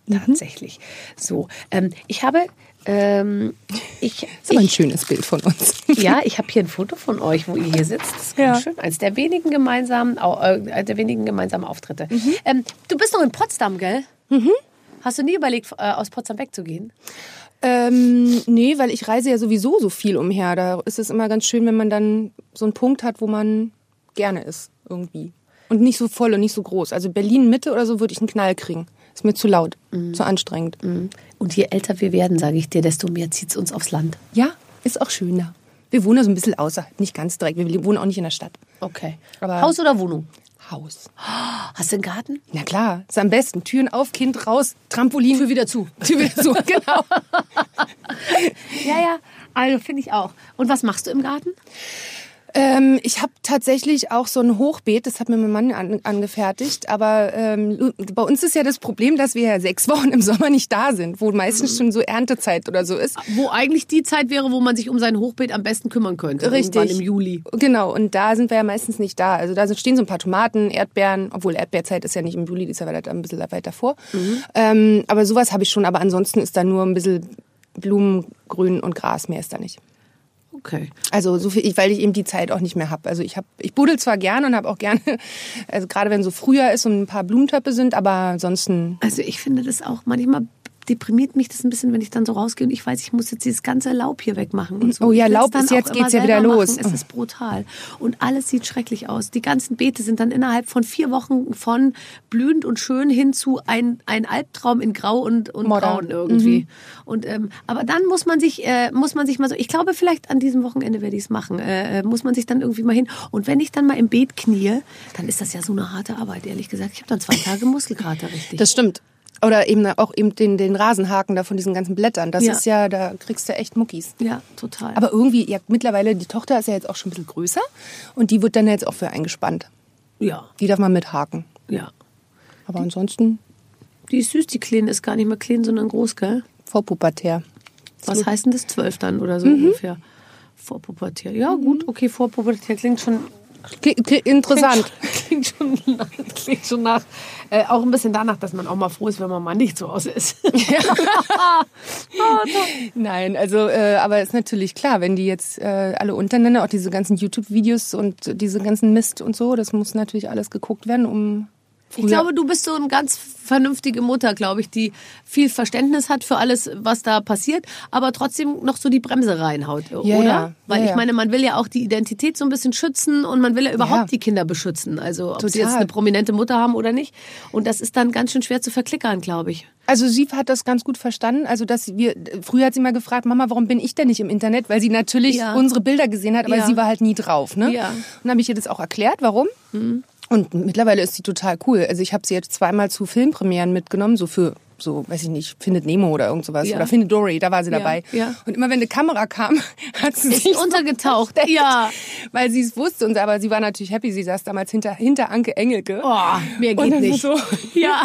Tatsächlich. So, ähm, ich habe, ähm, ich, Das ist aber ein ich schönes Bild von uns. ja, ich habe hier ein Foto von euch, wo ihr hier sitzt. Das ist Ja. schön. Eines der wenigen gemeinsamen, äh, der wenigen gemeinsamen Auftritte. Ähm, du bist noch in Potsdam, gell? Hast du nie überlegt, äh, aus Potsdam wegzugehen? Ähm, nee, weil ich reise ja sowieso so viel umher. Da ist es immer ganz schön, wenn man dann so einen Punkt hat, wo man gerne ist, irgendwie. Und nicht so voll und nicht so groß. Also Berlin Mitte oder so würde ich einen Knall kriegen. Ist mir zu laut, zu anstrengend. Und je älter wir werden, sage ich dir, desto mehr zieht es uns aufs Land. Ja, ist auch schön da. Wir wohnen so ein bisschen außerhalb, nicht ganz direkt. Wir wohnen auch nicht in der Stadt. Okay. Aber- Haus oder Wohnung? Haus. Hast du einen Garten? Na klar, ist am besten. Türen auf, Kind raus, Trampolin. Tür wieder zu. Tür wieder zu, genau. Ja, ja. Also finde ich auch. Und was machst du im Garten? Ähm, ich habe tatsächlich auch so ein Hochbeet, das hat mir mein Mann an, angefertigt. Aber ähm, bei uns ist ja das Problem, dass wir ja sechs Wochen im Sommer nicht da sind, wo meistens schon so Erntezeit oder so ist. Wo eigentlich die Zeit wäre, wo man sich um sein Hochbeet am besten kümmern könnte. Richtig. Im Juli. Genau, und da sind wir ja meistens nicht da. Also da stehen so ein paar Tomaten, Erdbeeren, obwohl Erdbeerzeit ist ja nicht im Juli, die ist ja weiter, ein bisschen weiter vor. Ähm, aber sowas habe ich schon, aber ansonsten ist da nur ein bisschen Blumen, Grün und Gras, mehr ist da nicht. Okay. Also so viel, weil ich eben die Zeit auch nicht mehr habe. Also ich habe, ich buddel zwar gerne und habe auch gerne, also gerade wenn so Frühjahr ist und ein paar Blumentöpfe sind, aber ansonsten Also ich finde das auch manchmal deprimiert mich das ein bisschen, wenn ich dann so rausgehe und ich weiß, ich muss jetzt dieses ganze Laub hier wegmachen. Und so. Oh ja, Laub ist jetzt- geht's ja wieder los. Machen. Es ist brutal. Und alles sieht schrecklich aus. Die ganzen Beete sind dann innerhalb von vier Wochen von blühend und schön hin zu ein, ein Albtraum in Grau und, und Modern. Braun irgendwie. Und, ähm, aber dann muss man sich, äh, muss man sich mal so, ich glaube, vielleicht an diesem Wochenende werde ich es machen, äh, äh, muss man sich dann irgendwie mal hin. Und wenn ich dann mal im Beet knie, dann ist das ja so eine harte Arbeit, ehrlich gesagt. Ich habe dann zwei Tage Muskelkater, richtig. Das stimmt. Oder eben auch eben den, den Rasenhaken da von diesen ganzen Blättern. Das Ja. ist ja, da kriegst du echt Muckis. ja, total. Aber irgendwie, ja, mittlerweile, die Tochter ist ja jetzt auch schon ein bisschen größer und die wird dann jetzt auch für eingespannt. ja, Die darf man mithaken. ja. Aber ansonsten Die ist süß, die Kleine ist gar nicht mehr klein, sondern groß, gell? vorpubertär. Was heißt denn das? Zwölf dann oder so Mhm. ungefähr. Vorpubertär. Ja, gut, okay, vorpubertär klingt schon. Kli- kli- Interessant. Klingt schon, klingt schon nach. Äh, auch ein bisschen danach, dass man auch mal froh ist, wenn man mal nicht zu Hause ist. Nein, also, äh, aber ist natürlich klar, wenn die jetzt äh, alle untereinander, auch diese ganzen YouTube-Videos und diese ganzen Mist und so, das muss natürlich alles geguckt werden, um. Ich glaube, du bist so eine ganz vernünftige Mutter, glaube ich, die viel Verständnis hat für alles, was da passiert, aber trotzdem noch so die Bremse reinhaut, oder? ja, Weil ja, ich ja. meine, man will ja auch die Identität so ein bisschen schützen und man will ja überhaupt Ja. die Kinder beschützen. Also ob sie Total. jetzt eine prominente Mutter haben oder nicht. Und das ist dann ganz schön schwer zu verklickern, glaube ich. Also sie hat das ganz gut verstanden. Also dass wir früher hat sie mal gefragt, Mama, warum bin ich denn nicht im Internet? Weil sie natürlich Ja. unsere Bilder gesehen hat, aber Ja. sie war halt nie drauf. Ne? Ja. Mhm. Und dann habe ich ihr das auch erklärt, warum. Und mittlerweile ist sie total cool. Also ich habe sie jetzt zweimal zu Filmpremieren mitgenommen, so für so, weiß ich nicht, Findet Nemo oder irgend sowas. Ja. Oder Findet Dory, da war sie Ja, dabei. ja. Und immer wenn eine Kamera kam, hat sie Ist sich untergetaucht. versteckt, Ja. Weil sie es wusste. Und, aber sie war natürlich happy. Sie saß damals hinter, hinter Anke Engelke. Oh, mehr Und geht nicht. So, Ja.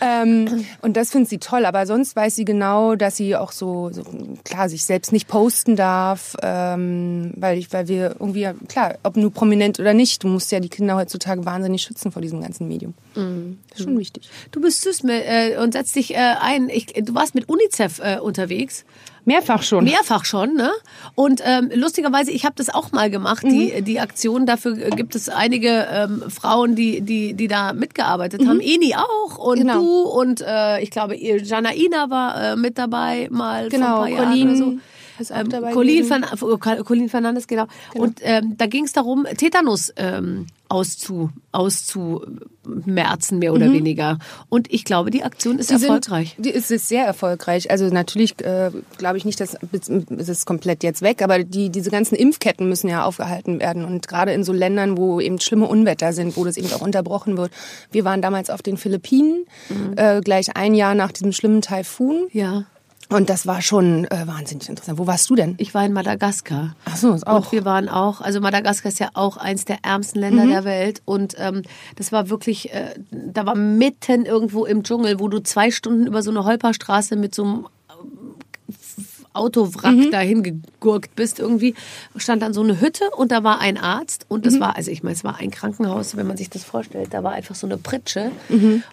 ähm, und das findet sie toll. Aber sonst weiß sie genau, dass sie auch so, so klar, sich selbst nicht posten darf, ähm, weil ich, weil wir irgendwie, klar, ob nur prominent oder nicht, du musst ja die Kinder heutzutage wahnsinnig schützen vor diesem ganzen Medium. Das ist schon wichtig. Du bist süß äh, und setzt dich äh, ein. Ich, du warst mit UNICEF äh, unterwegs. Mehrfach schon. Mehrfach schon, ne? Und ähm, lustigerweise, ich habe das auch mal gemacht, die, Mhm. die Aktion. Dafür äh, gibt es einige ähm, Frauen, die, die, die da mitgearbeitet haben. Eni auch und Mhm. Genau. du und äh, ich glaube, ihr Jana Ina war äh, mit dabei mal Genau, vor ein paar Jahren Colleen oder so. Ähm, gewesen. Fern Colleen Fernandes, genau. Und ähm, da ging es darum, Tetanus ähm, auszu, auszumerzen, mehr oder weniger. Und ich glaube, die Aktion ist Mhm. Die sind- erfolgreich. Die ist, ist sehr erfolgreich. Also natürlich äh, glaube ich nicht, dass es ist komplett jetzt weg, aber die, diese ganzen Impfketten müssen ja aufgehalten werden. Und gerade in so Ländern, wo eben schlimme Unwetter sind, wo das eben auch unterbrochen wird. Wir waren damals auf den Philippinen, äh, gleich ein Jahr nach diesem schlimmen Taifun. Ja. Und das war schon äh, wahnsinnig interessant. Wo warst du denn? Ich war in Madagaskar. Ach so, ist auch. Und wir waren auch, also Madagaskar ist ja auch eins der ärmsten Länder der Welt. Und ähm, das war wirklich, äh, da war mitten irgendwo im Dschungel, wo du zwei Stunden über so eine Holperstraße mit so einem Autowrack dahin gegurkt bist irgendwie, stand dann so eine Hütte und da war ein Arzt und das war, also ich meine, es war ein Krankenhaus, wenn man sich das vorstellt, da war einfach so eine Pritsche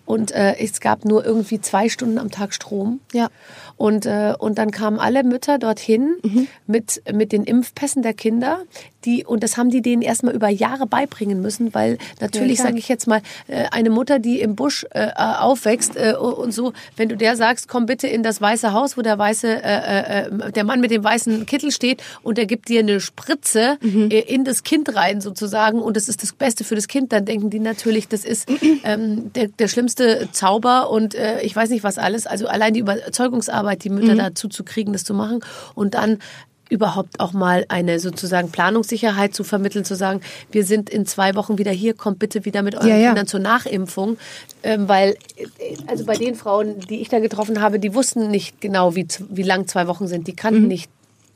und äh, es gab nur irgendwie zwei Stunden am Tag Strom. Ja. Und, äh, und dann kamen alle Mütter dorthin mit, mit den Impfpässen der Kinder. Die, und das haben die denen erstmal über Jahre beibringen müssen, weil natürlich, klar. sage ich jetzt mal, äh, eine Mutter, die im Busch äh, äh, aufwächst äh, und so, wenn du der sagst, komm bitte in das Weiße Haus, wo der weiße, äh, der Mann mit dem weißen Kittel steht und der gibt dir eine Spritze äh, in das Kind rein sozusagen und das ist das Beste für das Kind, dann denken die natürlich, das ist ähm, der, der schlimmste Zauber und äh, ich weiß nicht was alles. Also allein die Überzeugungsarbeit, die Mütter dazu zu kriegen, das zu machen. Und dann überhaupt auch mal eine sozusagen Planungssicherheit zu vermitteln, zu sagen, wir sind in zwei Wochen wieder hier, kommt bitte wieder mit euren Ja, ja. Kindern zur Nachimpfung, ähm, weil also bei den Frauen, die ich da getroffen habe, die wussten nicht genau, wie, wie lang zwei Wochen sind, die kannten nicht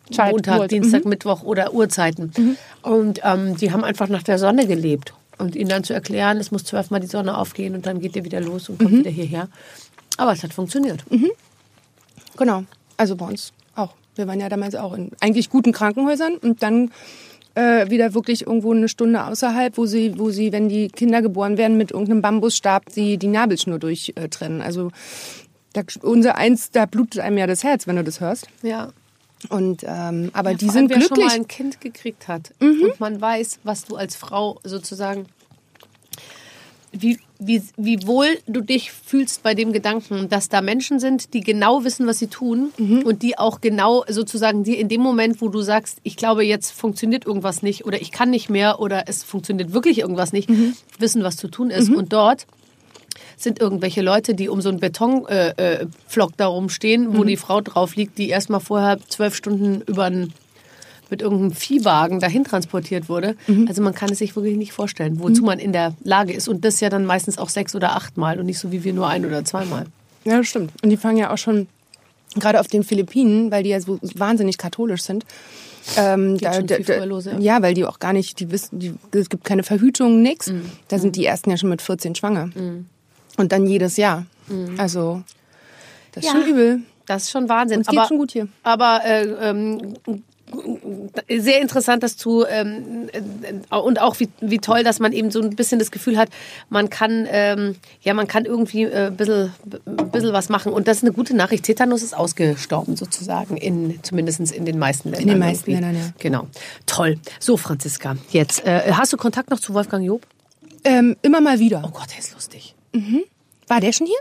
Zeit, Montag, Uhrzeit. Dienstag, Mittwoch oder Uhrzeiten und ähm, die haben einfach nach der Sonne gelebt und ihnen dann zu erklären, es muss zwölfmal die Sonne aufgehen und dann geht ihr wieder los und kommt wieder hierher. Aber es hat funktioniert. Genau. Also bei uns. Wir waren ja damals auch in eigentlich guten Krankenhäusern und dann äh, wieder wirklich irgendwo eine Stunde außerhalb, wo sie, wo sie, wenn die Kinder geboren werden, mit irgendeinem Bambusstab die, die Nabelschnur durchtrennen. Also da, unser eins, da blutet einem ja das Herz, wenn du das hörst. Ja. Und ähm, aber Ja, die sind wer schon glücklich. Mhm. mal ein Kind gekriegt hat und man weiß, was du als Frau sozusagen wie, wie, wie wohl du dich fühlst bei dem Gedanken, dass da Menschen sind, die genau wissen, was sie tun und die auch genau sozusagen dir in dem Moment, wo du sagst, ich glaube, jetzt funktioniert irgendwas nicht oder ich kann nicht mehr oder es funktioniert wirklich irgendwas nicht, wissen, was zu tun ist. Und dort sind irgendwelche Leute, die um so einen Betonflock äh, äh, da rumstehen, wo die Frau drauf liegt, die erstmal vorher zwölf Stunden über einen mit irgendeinem Viehwagen dahin transportiert wurde. Also man kann es sich wirklich nicht vorstellen, wozu man in der Lage ist. Und das ja dann meistens auch sechs oder achtmal und nicht so wie wir nur ein oder zweimal. Ja, das stimmt. Und die fangen ja auch schon, gerade auf den Philippinen, weil die ja so wahnsinnig katholisch sind. Ähm, viel früher los, ja. ja, weil die auch gar nicht, die wissen, die, es gibt keine Verhütung, nix. Da sind die ersten ja schon mit 14 schwanger. Und dann jedes Jahr. Also, das ist Ja. schon übel. Das ist schon Wahnsinn. Uns geht's schon gut hier. Aber äh, ähm, sehr interessant, dass du ähm, äh, und auch wie, wie toll, dass man eben so ein bisschen das Gefühl hat, man kann ähm, ja man kann irgendwie äh, ein bisschen, bisschen was machen und das ist eine gute Nachricht. Tetanus ist ausgestorben sozusagen in zumindest in den meisten Ländern. den meisten irgendwie. Ländern, ja. Genau. Toll. So Franziska, jetzt äh, hast du Kontakt noch zu Wolfgang Job? Ähm, immer mal wieder. Oh Gott, der ist lustig. War der schon hier?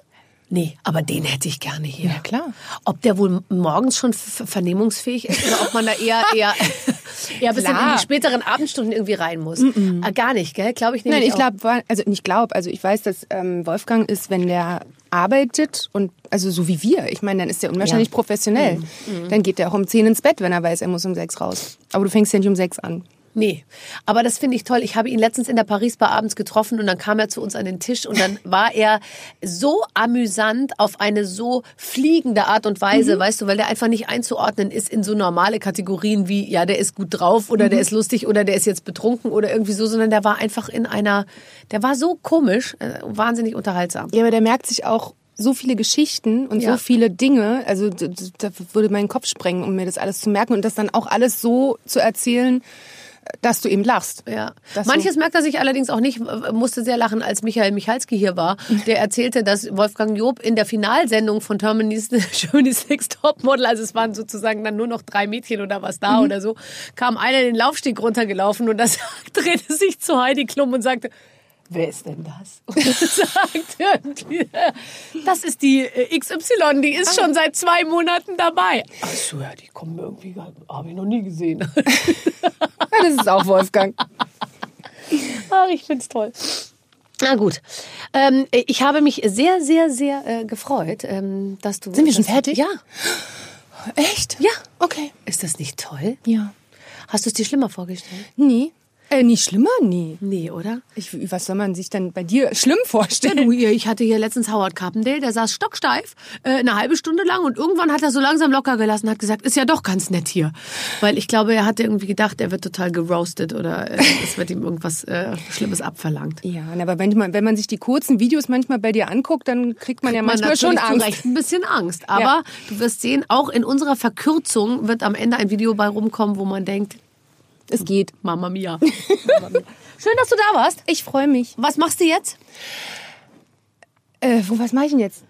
Nee, aber den hätte ich gerne hier. Ja, klar. Ob der wohl morgens schon vernehmungsfähig ist oder ob man da eher eher, eher Klar. in die späteren Abendstunden irgendwie rein muss. Ah, Gar nicht, gell? Glaube ich nicht. Nein, ich glaube, also nicht glaube, also ich weiß, dass ähm, Wolfgang ist, wenn der arbeitet und also so wie wir, ich meine, dann ist der unwahrscheinlich Ja. Professionell. Dann geht der auch um 10 ins Bett, wenn er weiß, er muss um 6 raus. Aber du fängst ja nicht um 6 an. Nee, aber das finde ich toll. Ich habe ihn letztens in der Paris Bar abends getroffen und dann kam er zu uns an den Tisch und dann war er so amüsant auf eine so fliegende Art und Weise, weißt du, weil der einfach nicht einzuordnen ist in so normale Kategorien wie, ja, der ist gut drauf oder der ist lustig oder der ist jetzt betrunken oder irgendwie so, sondern der war einfach in einer, der war so komisch, äh, wahnsinnig unterhaltsam. Ja, aber der merkt sich auch so viele Geschichten und Ja. so viele Dinge. Also da würde mein Kopf sprengen, um mir das alles zu merken und das dann auch alles so zu erzählen, dass du eben lachst. Ja. Manches merkt er sich allerdings auch nicht, musste sehr lachen, als Michael Michalski hier war. Der erzählte, dass Wolfgang Job in der Finalsendung von Terminis Schönes Six Topmodel, also es waren sozusagen dann nur noch drei Mädchen oder was da oder so, kam einer den Laufsteg runtergelaufen und das drehte sich zu Heidi Klum und sagte, Wer ist denn das? Und sagt irgendwie, das ist die äh, XY, die ist schon seit zwei Monaten dabei. Ach so, ja, die kommen irgendwie, habe ich noch nie gesehen. Das ist auch Wolfgang. Ach, ich find's toll. Na gut. Ähm, ich habe mich sehr, sehr, sehr äh, gefreut, ähm, dass du. Sind wir schon fertig? Ja. Echt? Ja. Okay. Ist das nicht toll? Ja. Hast du es dir schlimmer vorgestellt? Nie. Äh, nie schlimmer? Nie. Nee, oder? Ich, was soll man sich dann bei dir schlimm vorstellen? Du, hier, ich hatte hier letztens Howard Carpendale, der saß stocksteif, äh, eine halbe Stunde lang und irgendwann hat er so langsam locker gelassen, hat gesagt, ist ja doch ganz nett hier. Weil ich glaube, er hatte irgendwie gedacht, er wird total geroastet oder äh, es wird ihm irgendwas äh, Schlimmes abverlangt. Ja, aber wenn man, wenn man sich die kurzen Videos manchmal bei dir anguckt, dann kriegt man ja manchmal schon Angst. Recht ein bisschen Angst. Aber Ja. du wirst sehen, auch in unserer Verkürzung wird am Ende ein Video bei rumkommen, wo man denkt, Es geht. Mama Mia. Mama Mia. Schön, dass du da warst. Ich freue mich. Was machst du jetzt? Äh, was mache ich denn jetzt?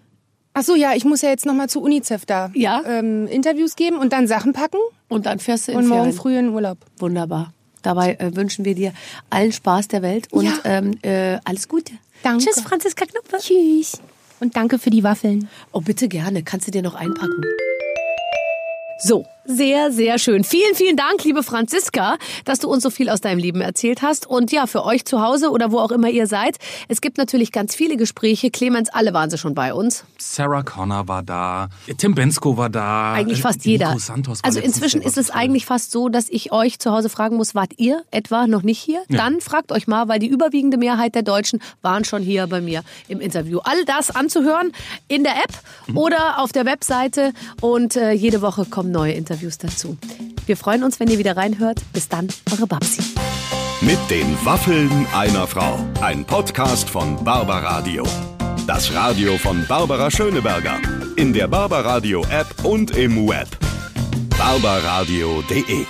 Ach so, ja, ich muss ja jetzt nochmal zu UNICEF da Ja. ähm, Interviews geben und dann Sachen packen Und dann fährst du in und morgen Ferien. früh in Urlaub. Wunderbar. Dabei äh, wünschen wir dir allen Spaß der Welt und Ja. ähm, äh, alles Gute. Danke. Tschüss, Franziska Knuppe. Tschüss. Und danke für die Waffeln. Oh, bitte gerne. Kannst du dir noch einpacken? So, sehr, sehr schön. Vielen, vielen Dank, liebe Franziska, dass du uns so viel aus deinem Leben erzählt hast. Und ja, für euch zu Hause oder wo auch immer ihr seid, es gibt natürlich ganz viele Gespräche. Clemens, alle waren sie schon bei uns. Sarah Connor war da, Tim Bensko war da. Eigentlich fast jeder. Also inzwischen ist es eigentlich fast so, dass ich euch zu Hause fragen muss, wart ihr etwa noch nicht hier? Dann fragt euch mal, weil die überwiegende Mehrheit der Deutschen waren schon hier bei mir im Interview. All das anzuhören in der App Mhm. oder auf der Webseite und äh, jede Woche kommen neue Interviews dazu. Wir freuen uns, wenn ihr wieder reinhört. Bis dann, eure Babsi. Mit den Waffeln einer Frau. Ein Podcast von Barbaradio. Das Radio von Barbara Schöneberger. In der Barbaradio App und im Web. barbaradio.de